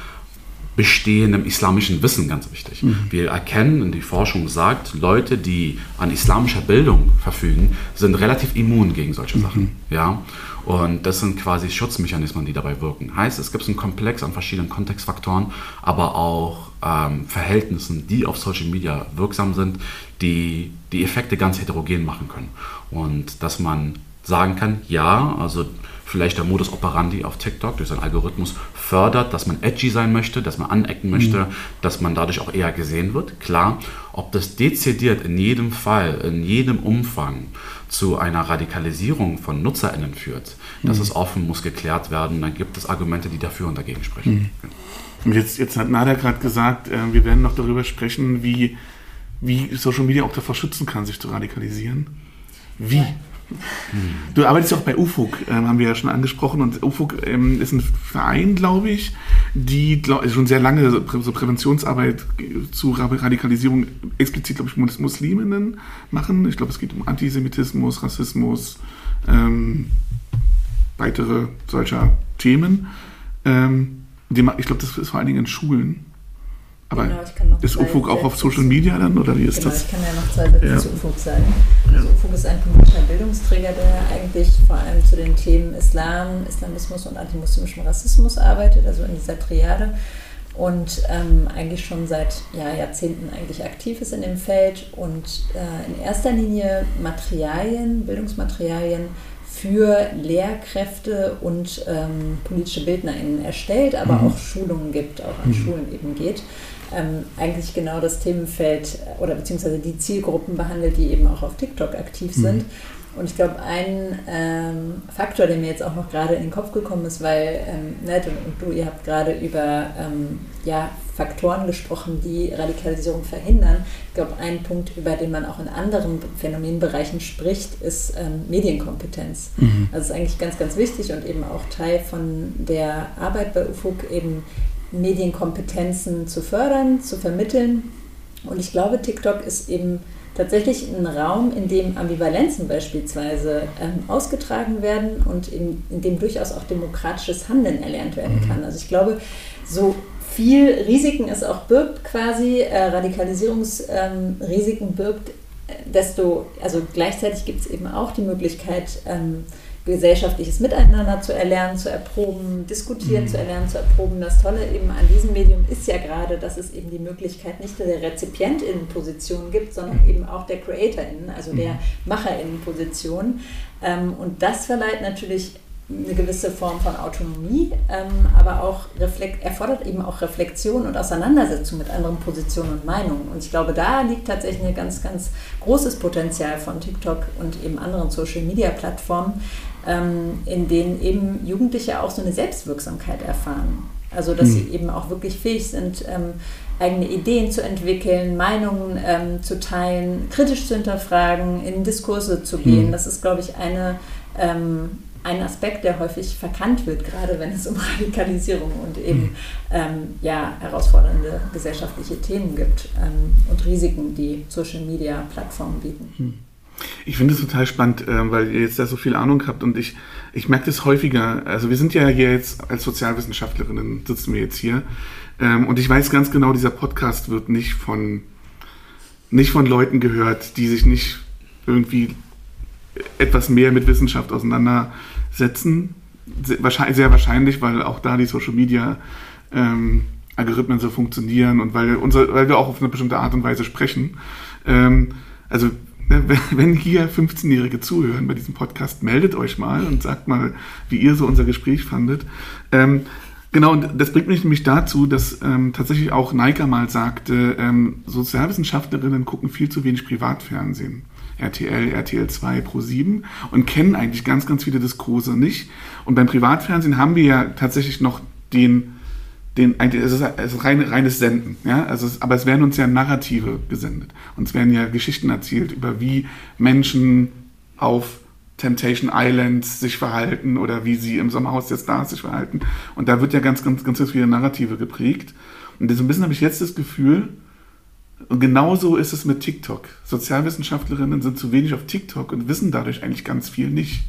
bestehendem islamischen Wissen ganz wichtig. Mhm. Wir erkennen, und die Forschung sagt, Leute, die an islamischer Bildung verfügen, sind relativ immun gegen solche mhm. Sachen. Ja? Und das sind quasi Schutzmechanismen, die dabei wirken. Heißt, es gibt einen Komplex an verschiedenen Kontextfaktoren, aber auch ähm, Verhältnissen, die auf Social Media wirksam sind, die die Effekte ganz heterogen machen können. Und dass man sagen kann, ja, also vielleicht der Modus operandi auf TikTok durch seinen Algorithmus fördert, dass man edgy sein möchte, dass man anecken möchte, mhm. dass man dadurch auch eher gesehen wird. Klar, ob das dezidiert in jedem Fall, in jedem Umfang zu einer Radikalisierung von NutzerInnen führt, mhm. das ist offen, muss geklärt werden. Dann gibt es Argumente, die dafür und dagegen sprechen. Mhm. Jetzt, jetzt hat Nader gerade gesagt, äh, wir werden noch darüber sprechen, wie, wie Social Media auch davor schützen kann, sich zu radikalisieren. Wie? Du arbeitest ja auch bei UFUG, ähm, haben wir ja schon angesprochen. Und UFUG ähm, ist ein Verein, glaube ich, die glaub, schon sehr lange so, so Präventionsarbeit zu Radikalisierung explizit, glaube ich, Musliminnen machen. Ich glaube, es geht um Antisemitismus, Rassismus, ähm, weitere solcher Themen. Ähm, ich glaube, das ist vor allen Dingen in Schulen. Aber genau, ist UFUG auch auf Social Media dann oder wie ist genau, das? Ich kann ja noch zwei Sätze ja. zu UFUG sagen. Also UFUG ist ein politischer Bildungsträger, der eigentlich vor allem zu den Themen Islam, Islamismus und antimuslimischem Rassismus arbeitet, also in dieser Triade und ähm, eigentlich schon seit ja, Jahrzehnten eigentlich aktiv ist in dem Feld und äh, in erster Linie Materialien, Bildungsmaterialien für Lehrkräfte und ähm, politische BildnerInnen erstellt, aber mhm. auch Schulungen gibt, auch an mhm. Schulen eben geht ähm, eigentlich genau das Themenfeld oder beziehungsweise die Zielgruppen behandelt, die eben auch auf TikTok aktiv mhm. sind. Mhm. Und ich glaube, ein ähm, Faktor, der mir jetzt auch noch gerade in den Kopf gekommen ist, weil ähm, Ned und, und, du, ihr habt gerade über ähm, ja, Faktoren gesprochen, die Radikalisierung verhindern. Ich glaube, ein Punkt, über den man auch in anderen Phänomenbereichen spricht, ist ähm, Medienkompetenz. Mhm. Also ist eigentlich ganz, ganz wichtig und eben auch Teil von der Arbeit bei UFUG, eben Medienkompetenzen zu fördern, zu vermitteln. Und ich glaube, TikTok ist eben tatsächlich ein Raum, in dem Ambivalenzen beispielsweise ähm, ausgetragen werden und in, in, dem durchaus auch demokratisches Handeln erlernt werden mhm. kann. Also ich glaube, so viel Risiken es auch birgt, quasi äh, Radikalisierungsrisiken ähm, birgt, äh, desto, also gleichzeitig gibt es eben auch die Möglichkeit, ähm, gesellschaftliches Miteinander zu erlernen, zu erproben, diskutieren mhm. zu erlernen, zu erproben. Das Tolle eben an diesem Medium ist ja gerade, dass es eben die Möglichkeit nicht nur der Rezipientinnenposition gibt, sondern eben auch der Creatorinnen, also der mhm. Macherinnenposition. Ähm, und das verleiht natürlich eine gewisse Form von Autonomie, ähm, aber auch erfordert eben auch Reflexion und Auseinandersetzung mit anderen Positionen und Meinungen. Und ich glaube, da liegt tatsächlich ein ganz, ganz großes Potenzial von TikTok und eben anderen Social-Media-Plattformen, in denen eben Jugendliche auch so eine Selbstwirksamkeit erfahren. Also dass sie eben auch wirklich fähig sind, ähm, eigene Ideen zu entwickeln, Meinungen ähm, zu teilen, kritisch zu hinterfragen, in Diskurse zu gehen. Mhm. Das ist, glaube ich, eine, ähm, ein Aspekt, der häufig verkannt wird, gerade wenn es um *laughs* Radikalisierung und eben mhm. ähm, ja, herausfordernde gesellschaftliche Themen gibt ähm, und Risiken, die Social-Media-Plattformen bieten. Ich finde es total spannend, äh, weil ihr jetzt da so viel Ahnung habt und ich, ich merke das häufiger. Also wir sind ja hier jetzt als Sozialwissenschaftlerinnen, sitzen wir jetzt hier ähm, und ich weiß ganz genau, dieser Podcast wird nicht von, nicht von Leuten gehört, die sich nicht irgendwie etwas mehr mit Wissenschaft auseinandersetzen. sehr wahrscheinlich, weil auch da die Social Media ähm, Algorithmen so funktionieren und weil, unser, weil wir auch auf eine bestimmte Art und Weise sprechen. Ähm, also wenn hier 15-Jährige zuhören bei diesem Podcast, meldet euch mal und sagt mal, wie ihr so unser Gespräch fandet. Ähm, genau, und das bringt mich nämlich dazu, dass ähm, tatsächlich auch Nike mal sagte, ähm, Sozialwissenschaftlerinnen gucken viel zu wenig Privatfernsehen. RTL, RTL 2, Pro 7 und kennen eigentlich ganz, ganz viele Diskurse nicht. Und beim Privatfernsehen haben wir ja tatsächlich noch den den, es ist, es ist rein, reines Senden, ja, also es, aber es werden uns ja Narrative gesendet. Uns werden ja Geschichten erzählt über wie Menschen auf Temptation Island sich verhalten oder wie sie im Sommerhaus der Stars sich verhalten. Und da wird ja ganz, ganz, ganz, ganz viele Narrative geprägt. Und so ein bisschen habe ich jetzt das Gefühl, und genauso ist es mit TikTok. Sozialwissenschaftlerinnen sind zu wenig auf TikTok und wissen dadurch eigentlich ganz viel nicht.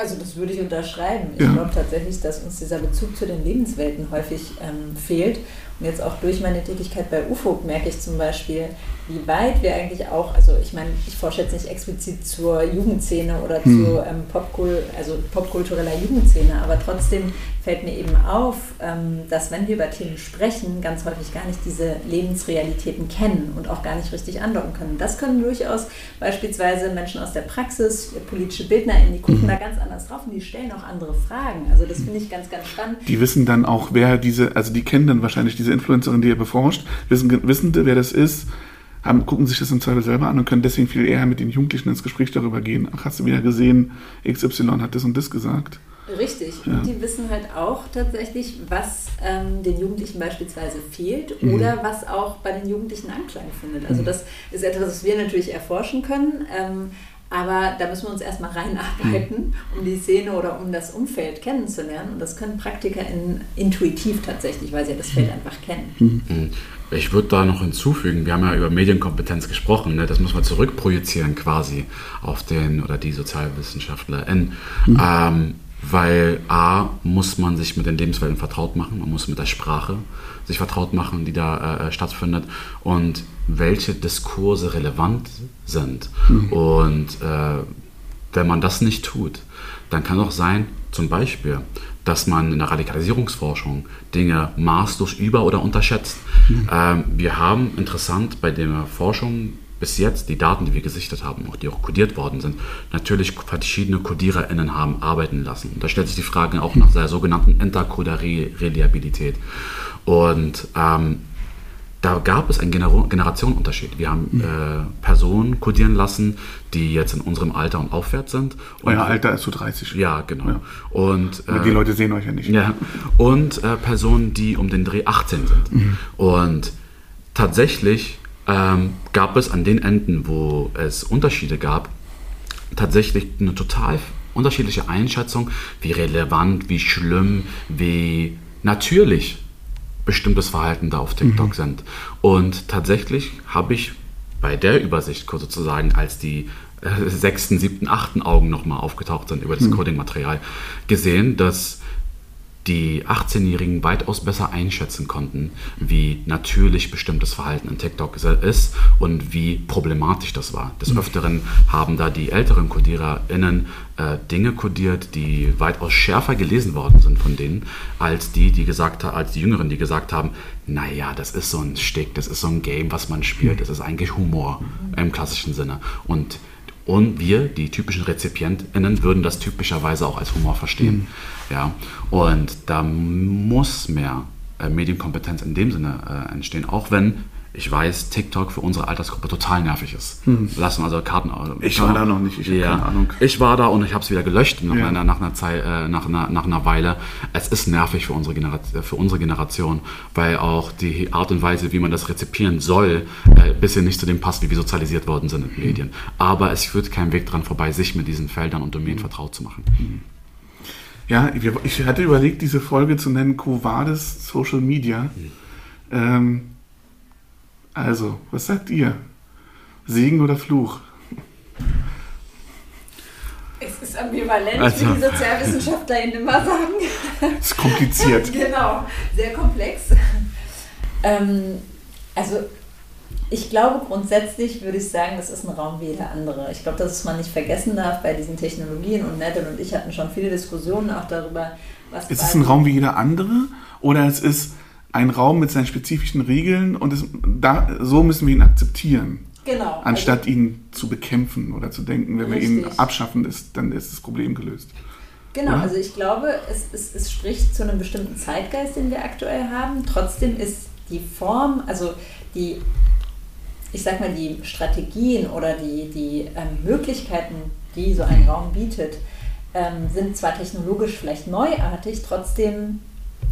Also das würde ich unterschreiben. Ich ja. glaube tatsächlich, dass uns dieser Bezug zu den Lebenswelten häufig ähm, fehlt. Und jetzt auch durch meine Tätigkeit bei UFO merke ich zum Beispiel, wie weit wir eigentlich auch, also ich meine, ich forsche jetzt nicht explizit zur Jugendszene oder hm. zu ähm, Popkul also popkultureller Jugendszene, aber trotzdem fällt mir eben auf, ähm, dass wenn wir über Themen sprechen, ganz häufig gar nicht diese Lebensrealitäten kennen und auch gar nicht richtig andocken können. Das können durchaus beispielsweise Menschen aus der Praxis, politische BildnerInnen, die gucken mhm. da ganz anders drauf und die stellen auch andere Fragen. Also das finde ich ganz, ganz spannend. Die wissen dann auch, wer diese, also die kennen dann wahrscheinlich diese Influencerin, die ihr beforscht, wissen, wissen wer das ist, haben, gucken sich das im Zweifel selber an und können deswegen viel eher mit den Jugendlichen ins Gespräch darüber gehen. Ach, hast du wieder gesehen, XY hat das und das gesagt. Richtig. Ja. Und die wissen halt auch tatsächlich, was ähm, den Jugendlichen beispielsweise fehlt mhm. oder was auch bei den Jugendlichen Anklang findet. Also mhm. das ist etwas, was wir natürlich erforschen können. Ähm, aber da müssen wir uns erstmal reinarbeiten, mhm. um die Szene oder um das Umfeld kennenzulernen. Und das können Praktiker in, intuitiv tatsächlich, weil sie das Feld mhm. einfach kennen. Mhm. Ich würde da noch hinzufügen, wir haben ja über Medienkompetenz gesprochen, ne? das muss man zurückprojizieren quasi auf den oder die SozialwissenschaftlerInnen. Mhm. Ähm, weil A, muss man sich mit den Lebenswelten vertraut machen, man muss mit der Sprache sich vertraut machen, die da äh, äh stattfindet und welche Diskurse relevant sind. Mhm. Und äh, wenn man das nicht tut, dann kann auch sein, zum Beispiel, dass man in der Radikalisierungsforschung Dinge maßlos über- oder unterschätzt. Mhm. Ähm, wir haben interessant bei der Forschung bis jetzt die Daten, die wir gesichtet haben, auch die auch kodiert worden sind, natürlich verschiedene CodiererInnen haben arbeiten lassen. Und da stellt sich die Frage auch nach der sogenannten Intercoder-Reliabilität. Und ähm, da gab es einen Gener Generationenunterschied. Wir haben mhm. äh, Personen kodieren lassen, die jetzt in unserem Alter und aufwärts sind. Und Euer Alter ist so 30. Ja, genau. Ja. Und, äh, die Leute sehen euch ja nicht. Ja. Und äh, Personen, die um den Dreh 18 sind. Mhm. Und tatsächlich ähm, gab es an den Enden, wo es Unterschiede gab, tatsächlich eine total unterschiedliche Einschätzung, wie relevant, wie schlimm, wie natürlich bestimmtes Verhalten da auf TikTok mhm. sind. Und tatsächlich habe ich bei der Übersicht sozusagen, als die äh, sechsten, siebten, achten Augen nochmal aufgetaucht sind über das mhm. Coding-Material, gesehen, dass die 18-Jährigen weitaus besser einschätzen konnten, wie natürlich bestimmtes Verhalten in TikTok ist und wie problematisch das war. Des mhm. Öfteren haben da die älteren CodiererInnen äh, Dinge codiert, die weitaus schärfer gelesen worden sind von denen, als die, die gesagt als die Jüngeren, die gesagt haben, naja, das ist so ein Stick, das ist so ein Game, was man spielt, das ist eigentlich Humor im klassischen Sinne. Und und wir, die typischen RezipientInnen, würden das typischerweise auch als Humor verstehen. Mhm. Ja? Und da muss mehr äh, Medienkompetenz in dem Sinne äh, entstehen, auch wenn ich weiß, TikTok für unsere Altersgruppe total nervig ist. Hm. Lassen also Karten. Ich war da noch nicht, ich ja. keine Ahnung. Ich war da und ich habe es wieder gelöscht nach, ja. einer, nach, einer Zeit, äh, nach, einer, nach einer Weile. Es ist nervig für unsere, Generation, für unsere Generation, weil auch die Art und Weise, wie man das rezipieren soll, äh, bisschen nicht zu dem passt, wie wir sozialisiert worden sind in Medien. Hm. Aber es führt kein Weg dran vorbei, sich mit diesen Feldern und Domänen hm. vertraut zu machen. Hm. Ja, ich hatte überlegt, diese Folge zu nennen, Covades Social Media. Hm. Ähm, also, was sagt ihr? Segen oder Fluch? Es ist ambivalent, also, wie die SozialwissenschaftlerInnen immer sagen. Es ist kompliziert. *laughs* genau, sehr komplex. Ähm, also, Ich glaube, grundsätzlich würde ich sagen, das ist ein Raum wie jeder andere. Ich glaube, dass man nicht vergessen darf bei diesen Technologien und Nette und ich hatten schon viele Diskussionen auch darüber, was. Ist es ein Raum wie jeder andere oder es ist ein Raum mit seinen spezifischen Regeln und es, da, so müssen wir ihn akzeptieren? Genau. Anstatt also, ihn zu bekämpfen oder zu denken, wenn richtig. wir ihn abschaffen, ist, dann ist das Problem gelöst. Genau, oder? also ich glaube, es, es, es spricht zu einem bestimmten Zeitgeist, den wir aktuell haben. Trotzdem ist die Form, also die ich sag mal, die Strategien oder die, die ähm, Möglichkeiten, die so ein Raum bietet, ähm, sind zwar technologisch vielleicht neuartig, trotzdem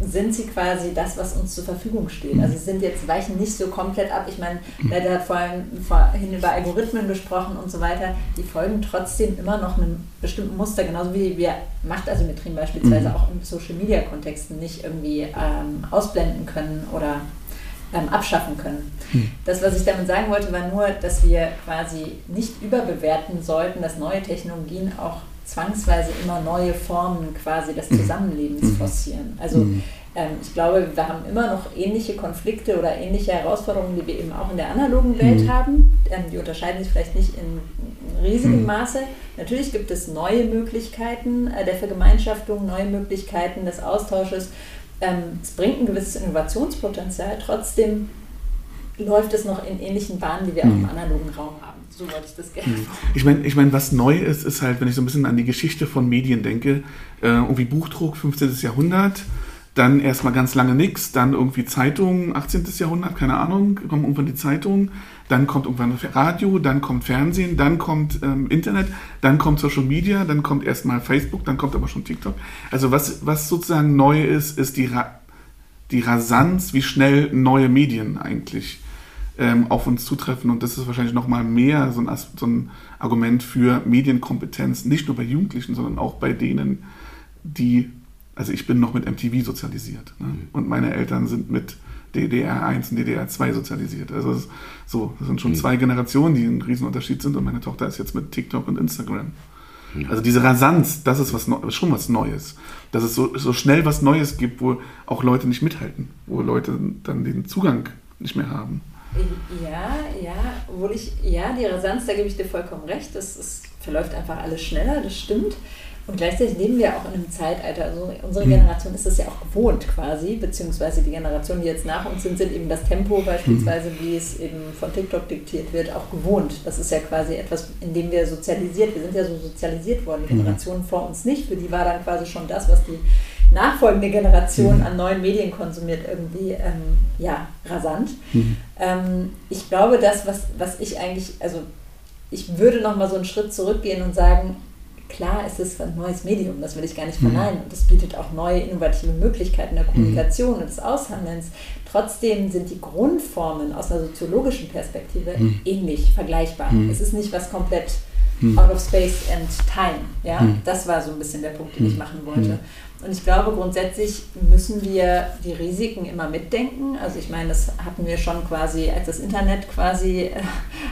sind sie quasi das, was uns zur Verfügung steht. Also sind jetzt weichen nicht so komplett ab. Ich meine, der hat vorhin, vorhin über Algorithmen gesprochen und so weiter. Die folgen trotzdem immer noch einem bestimmten Muster, genauso wie wir Machtasymmetrien beispielsweise mhm. auch im Social Media Kontexten nicht irgendwie ähm, ausblenden können oder ähm, abschaffen können. Hm. Das, was ich damit sagen wollte, war nur, dass wir quasi nicht überbewerten sollten, dass neue Technologien auch zwangsweise immer neue Formen quasi des hm. Zusammenlebens hm. forcieren. Also hm. ähm, ich glaube, wir haben immer noch ähnliche Konflikte oder ähnliche Herausforderungen, die wir eben auch in der analogen Welt hm. haben. Ähm, die unterscheiden sich vielleicht nicht in riesigem hm. Maße. Natürlich gibt es neue Möglichkeiten äh, der Vergemeinschaftung, neue Möglichkeiten des Austausches ähm, es bringt ein gewisses Innovationspotenzial, trotzdem läuft es noch in ähnlichen Bahnen, die wir auch im mhm. analogen Raum haben. So wollte ich das gerne. Mhm. Ich meine, ich mein, was neu ist, ist halt, wenn ich so ein bisschen an die Geschichte von Medien denke, äh, irgendwie Buchdruck, 15. Jahrhundert, dann erstmal ganz lange nichts, dann irgendwie Zeitungen, 18. Jahrhundert, keine Ahnung, kommen irgendwann die Zeitungen, dann kommt irgendwann Radio, dann kommt Fernsehen, dann kommt ähm, Internet, dann kommt Social Media, dann kommt erstmal Facebook, dann kommt aber schon TikTok. Also was, was sozusagen neu ist, ist die, Ra die Rasanz, wie schnell neue Medien eigentlich ähm, auf uns zutreffen. Und das ist wahrscheinlich nochmal mehr so ein, so ein Argument für Medienkompetenz, nicht nur bei Jugendlichen, sondern auch bei denen, die, also ich bin noch mit MTV sozialisiert ne? Mhm. und meine Eltern sind mit DDR1 und DDR2 sozialisiert. Also das, so, das sind schon mhm. zwei Generationen, die ein Riesenunterschied sind und meine Tochter ist jetzt mit TikTok und Instagram. Also diese Rasanz, das ist was schon was Neues. Dass es so, so schnell was Neues gibt, wo auch Leute nicht mithalten, wo Leute dann den Zugang nicht mehr haben. Ja, ja, obwohl ich, ja, die Rasanz, da gebe ich dir vollkommen recht, das, das verläuft einfach alles schneller, das stimmt. Und gleichzeitig leben wir auch in einem Zeitalter, also unsere mhm. Generation ist es ja auch gewohnt quasi, beziehungsweise die Generationen, die jetzt nach uns sind, sind eben das Tempo beispielsweise, wie es eben von TikTok diktiert wird, auch gewohnt. Das ist ja quasi etwas, in dem wir sozialisiert, wir sind ja so sozialisiert worden, die mhm. Generationen vor uns nicht, für die war dann quasi schon das, was die nachfolgende Generation mhm. an neuen Medien konsumiert, irgendwie ähm, ja, rasant. Mhm. Ähm, ich glaube, das, was, was ich eigentlich, also ich würde noch mal so einen Schritt zurückgehen und sagen, klar ist es ein neues Medium, das will ich gar nicht mhm. verneinen. Und es bietet auch neue innovative Möglichkeiten der Kommunikation mhm. und des Aushandelns. Trotzdem sind die Grundformen aus einer soziologischen Perspektive mhm. ähnlich, vergleichbar. Mhm. Es ist nicht was komplett mhm. out of space and time. Ja? Mhm. Das war so ein bisschen der Punkt, den ich machen wollte. Und ich glaube, grundsätzlich müssen wir die Risiken immer mitdenken. Also ich meine, das hatten wir schon quasi, als das Internet quasi, äh,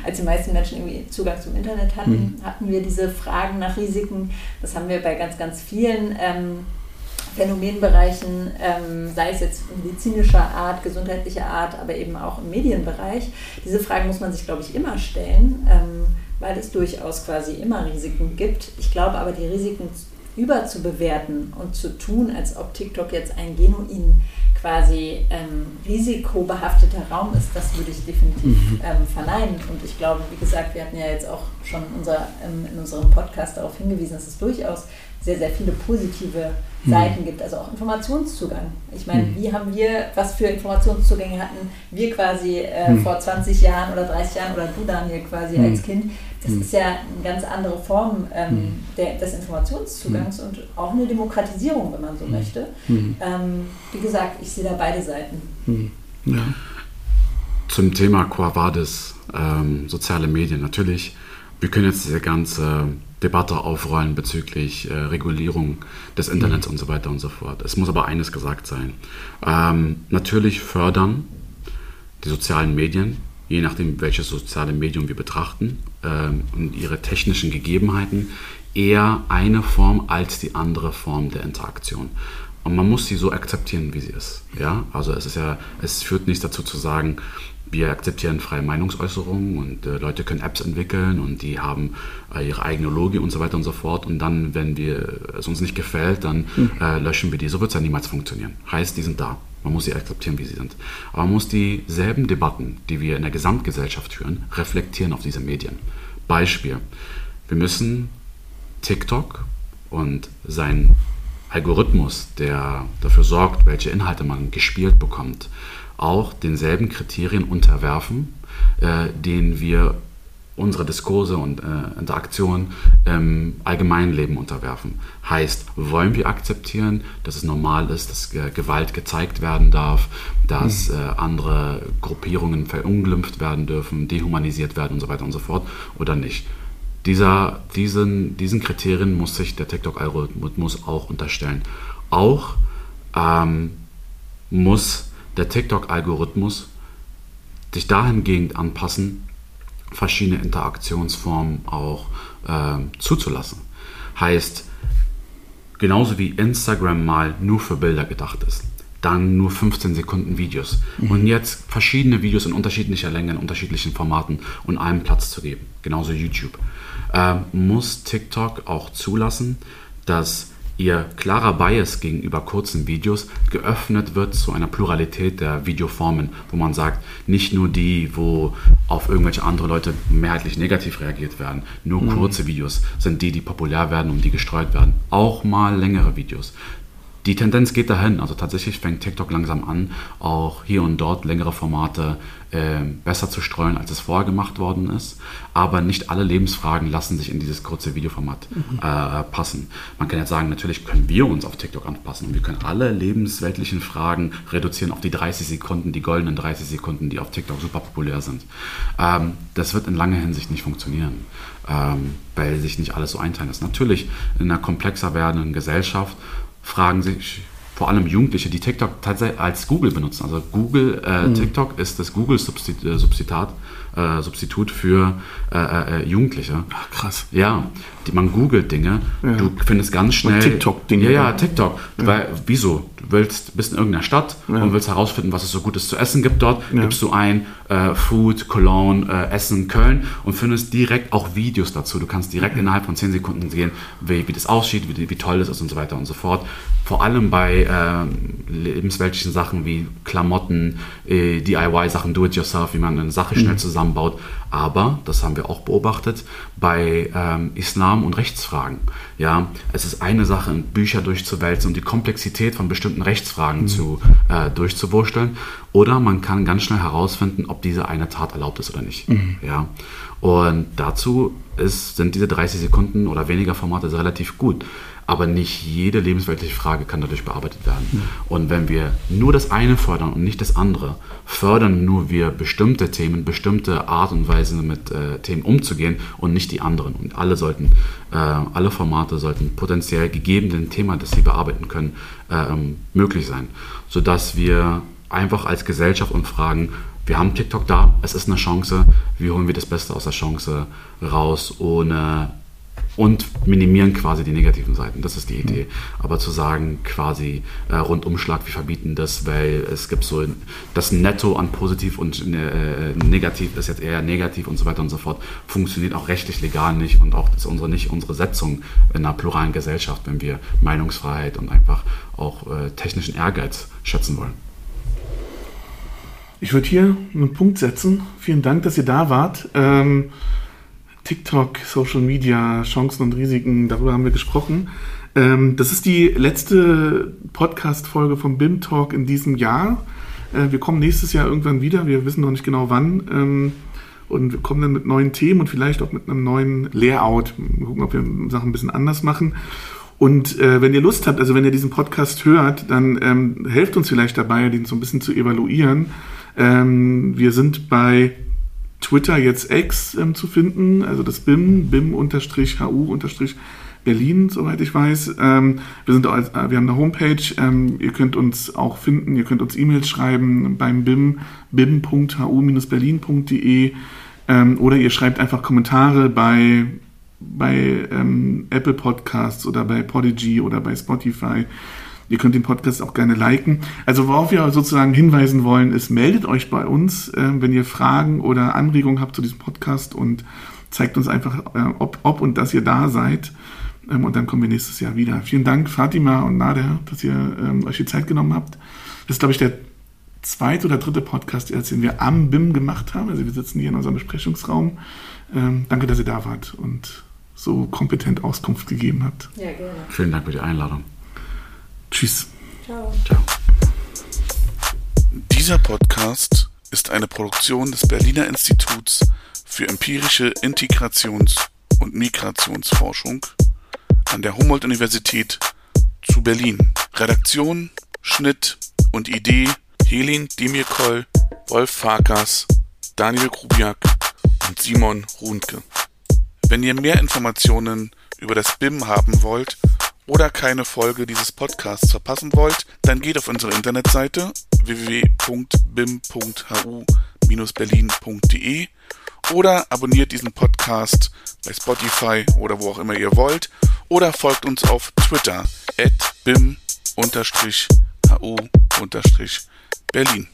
als die meisten Menschen irgendwie Zugang zum Internet hatten, mhm. hatten wir diese Fragen nach Risiken. Das haben wir bei ganz, ganz vielen ähm, Phänomenbereichen, ähm, sei es jetzt medizinischer Art, gesundheitlicher Art, aber eben auch im Medienbereich. Diese Fragen muss man sich, glaube ich, immer stellen, ähm, weil es durchaus quasi immer Risiken gibt. Ich glaube aber, die Risiken überzubewerten und zu tun, als ob TikTok jetzt ein genuin quasi ähm, risikobehafteter Raum ist, das würde ich definitiv mhm. ähm, verneinen. Und ich glaube, wie gesagt, wir hatten ja jetzt auch schon unser, ähm, in unserem Podcast darauf hingewiesen, dass es durchaus sehr, sehr viele positive mhm. Seiten gibt, also auch Informationszugang. Ich meine, mhm. wie haben wir, was für Informationszugänge hatten wir quasi äh, mhm. vor 20 Jahren oder 30 Jahren oder du Daniel quasi als Kind? Das ist ja eine ganz andere Form ähm, der, des Informationszugangs und auch eine Demokratisierung, wenn man so möchte. Ähm, wie gesagt, ich sehe da beide Seiten. Ja. Zum Thema Quo Vadis, ähm, soziale Medien, natürlich. Wir können jetzt diese ganze Debatte aufrollen bezüglich äh, Regulierung des Internets mhm. und so weiter und so fort. Es muss aber eines gesagt sein. Ähm, natürlich fördern die sozialen Medien, je nachdem welches soziale Medium wir betrachten ähm, und ihre technischen Gegebenheiten, eher eine Form als die andere Form der Interaktion. Und man muss sie so akzeptieren, wie sie ist. Ja? Also es ist ja, es führt nichts dazu zu sagen, wir akzeptieren freie Meinungsäußerungen und äh, Leute können Apps entwickeln und die haben äh, ihre eigene Logik und so weiter und so fort. Und dann, wenn wir, es uns nicht gefällt, dann mhm. äh, löschen wir die. So wird es ja niemals funktionieren. Heißt, die sind da. Man muss sie akzeptieren, wie sie sind. Aber man muss dieselben Debatten, die wir in der Gesamtgesellschaft führen, reflektieren auf diese Medien. Beispiel. Wir müssen TikTok und sein Algorithmus, der dafür sorgt, welche Inhalte man gespielt bekommt, auch denselben Kriterien unterwerfen, äh, denen wir unsere Diskurse und äh, Interaktionen im Allgemeinleben unterwerfen. Heißt, wollen wir akzeptieren, dass es normal ist, dass äh, Gewalt gezeigt werden darf, dass mhm. äh, andere Gruppierungen verunglimpft werden dürfen, dehumanisiert werden und so weiter und so fort oder nicht? Dieser, diesen, diesen Kriterien muss sich der TikTok-Algorithmus auch unterstellen. Auch ähm, muss der TikTok-Algorithmus sich dahingehend anpassen, verschiedene Interaktionsformen auch äh, zuzulassen. Heißt, genauso wie Instagram mal nur für Bilder gedacht ist, dann nur 15 Sekunden Videos mhm. und jetzt verschiedene Videos in unterschiedlicher Länge, in unterschiedlichen Formaten und einem Platz zu geben, genauso YouTube, äh, muss TikTok auch zulassen, dass ihr klarer Bias gegenüber kurzen Videos geöffnet wird zu einer Pluralität der Videoformen, wo man sagt, nicht nur die, wo auf irgendwelche andere Leute mehrheitlich negativ reagiert werden, nur mhm. kurze Videos sind die, die populär werden und die gestreut werden. Auch mal längere Videos die Tendenz geht dahin. Also tatsächlich fängt TikTok langsam an, auch hier und dort längere Formate äh, besser zu streuen, als es vorher gemacht worden ist. Aber nicht alle Lebensfragen lassen sich in dieses kurze Videoformat mhm. äh, passen. Man kann jetzt sagen, natürlich können wir uns auf TikTok anpassen und wir können alle lebensweltlichen Fragen reduzieren auf die 30 Sekunden, die goldenen 30 Sekunden, die auf TikTok super populär sind. Ähm, das wird in langer Hinsicht nicht funktionieren, ähm, weil sich nicht alles so einteilen lässt. Natürlich in einer komplexer werdenden Gesellschaft fragen sich vor allem Jugendliche, die TikTok tatsächlich als Google benutzen. Also Google, äh, mhm. TikTok ist das Google-Substitut äh, Substitut für äh, äh, Jugendliche. Ach, krass. Ja, die, man googelt Dinge, ja. du findest ganz schnell... TikTok-Dinge. Ja, ja, TikTok. Ja. Weil, wieso? Du willst, bist in irgendeiner Stadt ja. und willst herausfinden, was es so Gutes zu essen gibt dort. Gibst du ein äh, Food, Cologne, äh, Essen, Köln und findest direkt auch Videos dazu. Du kannst direkt innerhalb von 10 Sekunden sehen, wie, wie das aussieht, wie, wie toll das ist und so weiter und so fort. Vor allem bei äh, lebensweltlichen Sachen wie Klamotten, äh, DIY-Sachen, Do-it-yourself, wie man eine Sache schnell mhm. zusammenbaut. Aber, das haben wir auch beobachtet, bei ähm, Islam und Rechtsfragen. Ja, es ist eine Sache, Bücher durchzuwälzen und die Komplexität von bestimmten Rechtsfragen mhm. zu, äh, durchzuwursteln. Oder man kann ganz schnell herausfinden, ob diese eine Tat erlaubt ist oder nicht. Mhm. Ja, und dazu ist, sind diese 30 Sekunden oder weniger Formate relativ gut aber nicht jede lebensweltliche Frage kann dadurch bearbeitet werden. Mhm. Und wenn wir nur das eine fördern und nicht das andere, fördern nur wir bestimmte Themen, bestimmte Art und Weise mit äh, Themen umzugehen und nicht die anderen. Und alle sollten, äh, alle Formate sollten potenziell gegeben dem Thema, das sie bearbeiten können, äh, möglich sein, sodass wir einfach als Gesellschaft uns fragen, wir haben TikTok da, es ist eine Chance, wie holen wir das Beste aus der Chance raus, ohne und minimieren quasi die negativen Seiten. Das ist die Idee. Aber zu sagen, quasi äh, Rundumschlag, wir verbieten das, weil es gibt so das Netto an positiv und äh, negativ ist jetzt eher negativ und so weiter und so fort, funktioniert auch rechtlich legal nicht und auch ist unsere nicht unsere Setzung in einer pluralen Gesellschaft, wenn wir Meinungsfreiheit und einfach auch äh, technischen Ehrgeiz schätzen wollen. Ich würde hier einen Punkt setzen. Vielen Dank, dass ihr da wart. Ähm TikTok, Social Media, Chancen und Risiken, darüber haben wir gesprochen. Ähm, das ist die letzte Podcast-Folge vom BIM Talk in diesem Jahr. Äh, wir kommen nächstes Jahr irgendwann wieder, wir wissen noch nicht genau wann. Ähm, und wir kommen dann mit neuen Themen und vielleicht auch mit einem neuen Layout. Mal gucken, ob wir Sachen ein bisschen anders machen. Und äh, wenn ihr Lust habt, also wenn ihr diesen Podcast hört, dann ähm, helft uns vielleicht dabei, den so ein bisschen zu evaluieren. Ähm, wir sind bei Twitter jetzt X ähm, zu finden, also das BIM, BIM-HU-Berlin, soweit ich weiß. Ähm, wir, sind äh, wir haben eine Homepage, ähm, ihr könnt uns auch finden, ihr könnt uns E-Mails schreiben beim BIM, bim.hu-berlin.de ähm, oder ihr schreibt einfach Kommentare bei, bei ähm, Apple Podcasts oder bei Podigy oder bei Spotify. Ihr könnt den Podcast auch gerne liken. Also worauf wir sozusagen hinweisen wollen, ist, meldet euch bei uns, äh, wenn ihr Fragen oder Anregungen habt zu diesem Podcast und zeigt uns einfach, äh, ob, ob und dass ihr da seid. Ähm, und dann kommen wir nächstes Jahr wieder. Vielen Dank, Fatima und Nader, dass ihr ähm, euch die Zeit genommen habt. Das ist, glaube ich, der zweite oder dritte Podcast, den wir am BIM gemacht haben. Also wir sitzen hier in unserem Besprechungsraum. Ähm, danke, dass ihr da wart und so kompetent Auskunft gegeben habt. Ja, gerne. Vielen Dank für die Einladung. Tschüss. Ciao. Ciao. Dieser Podcast ist eine Produktion des Berliner Instituts für empirische Integrations- und Migrationsforschung an der Humboldt-Universität zu Berlin. Redaktion, Schnitt und Idee Helin Demirkol, Wolf Farkas, Daniel Grubiak und Simon Runke. Wenn ihr mehr Informationen über das BIM haben wollt oder keine Folge dieses Podcasts verpassen wollt, dann geht auf unsere Internetseite www.bim.hu-berlin.de oder abonniert diesen Podcast bei Spotify oder wo auch immer ihr wollt oder folgt uns auf Twitter at bim-hu-berlin.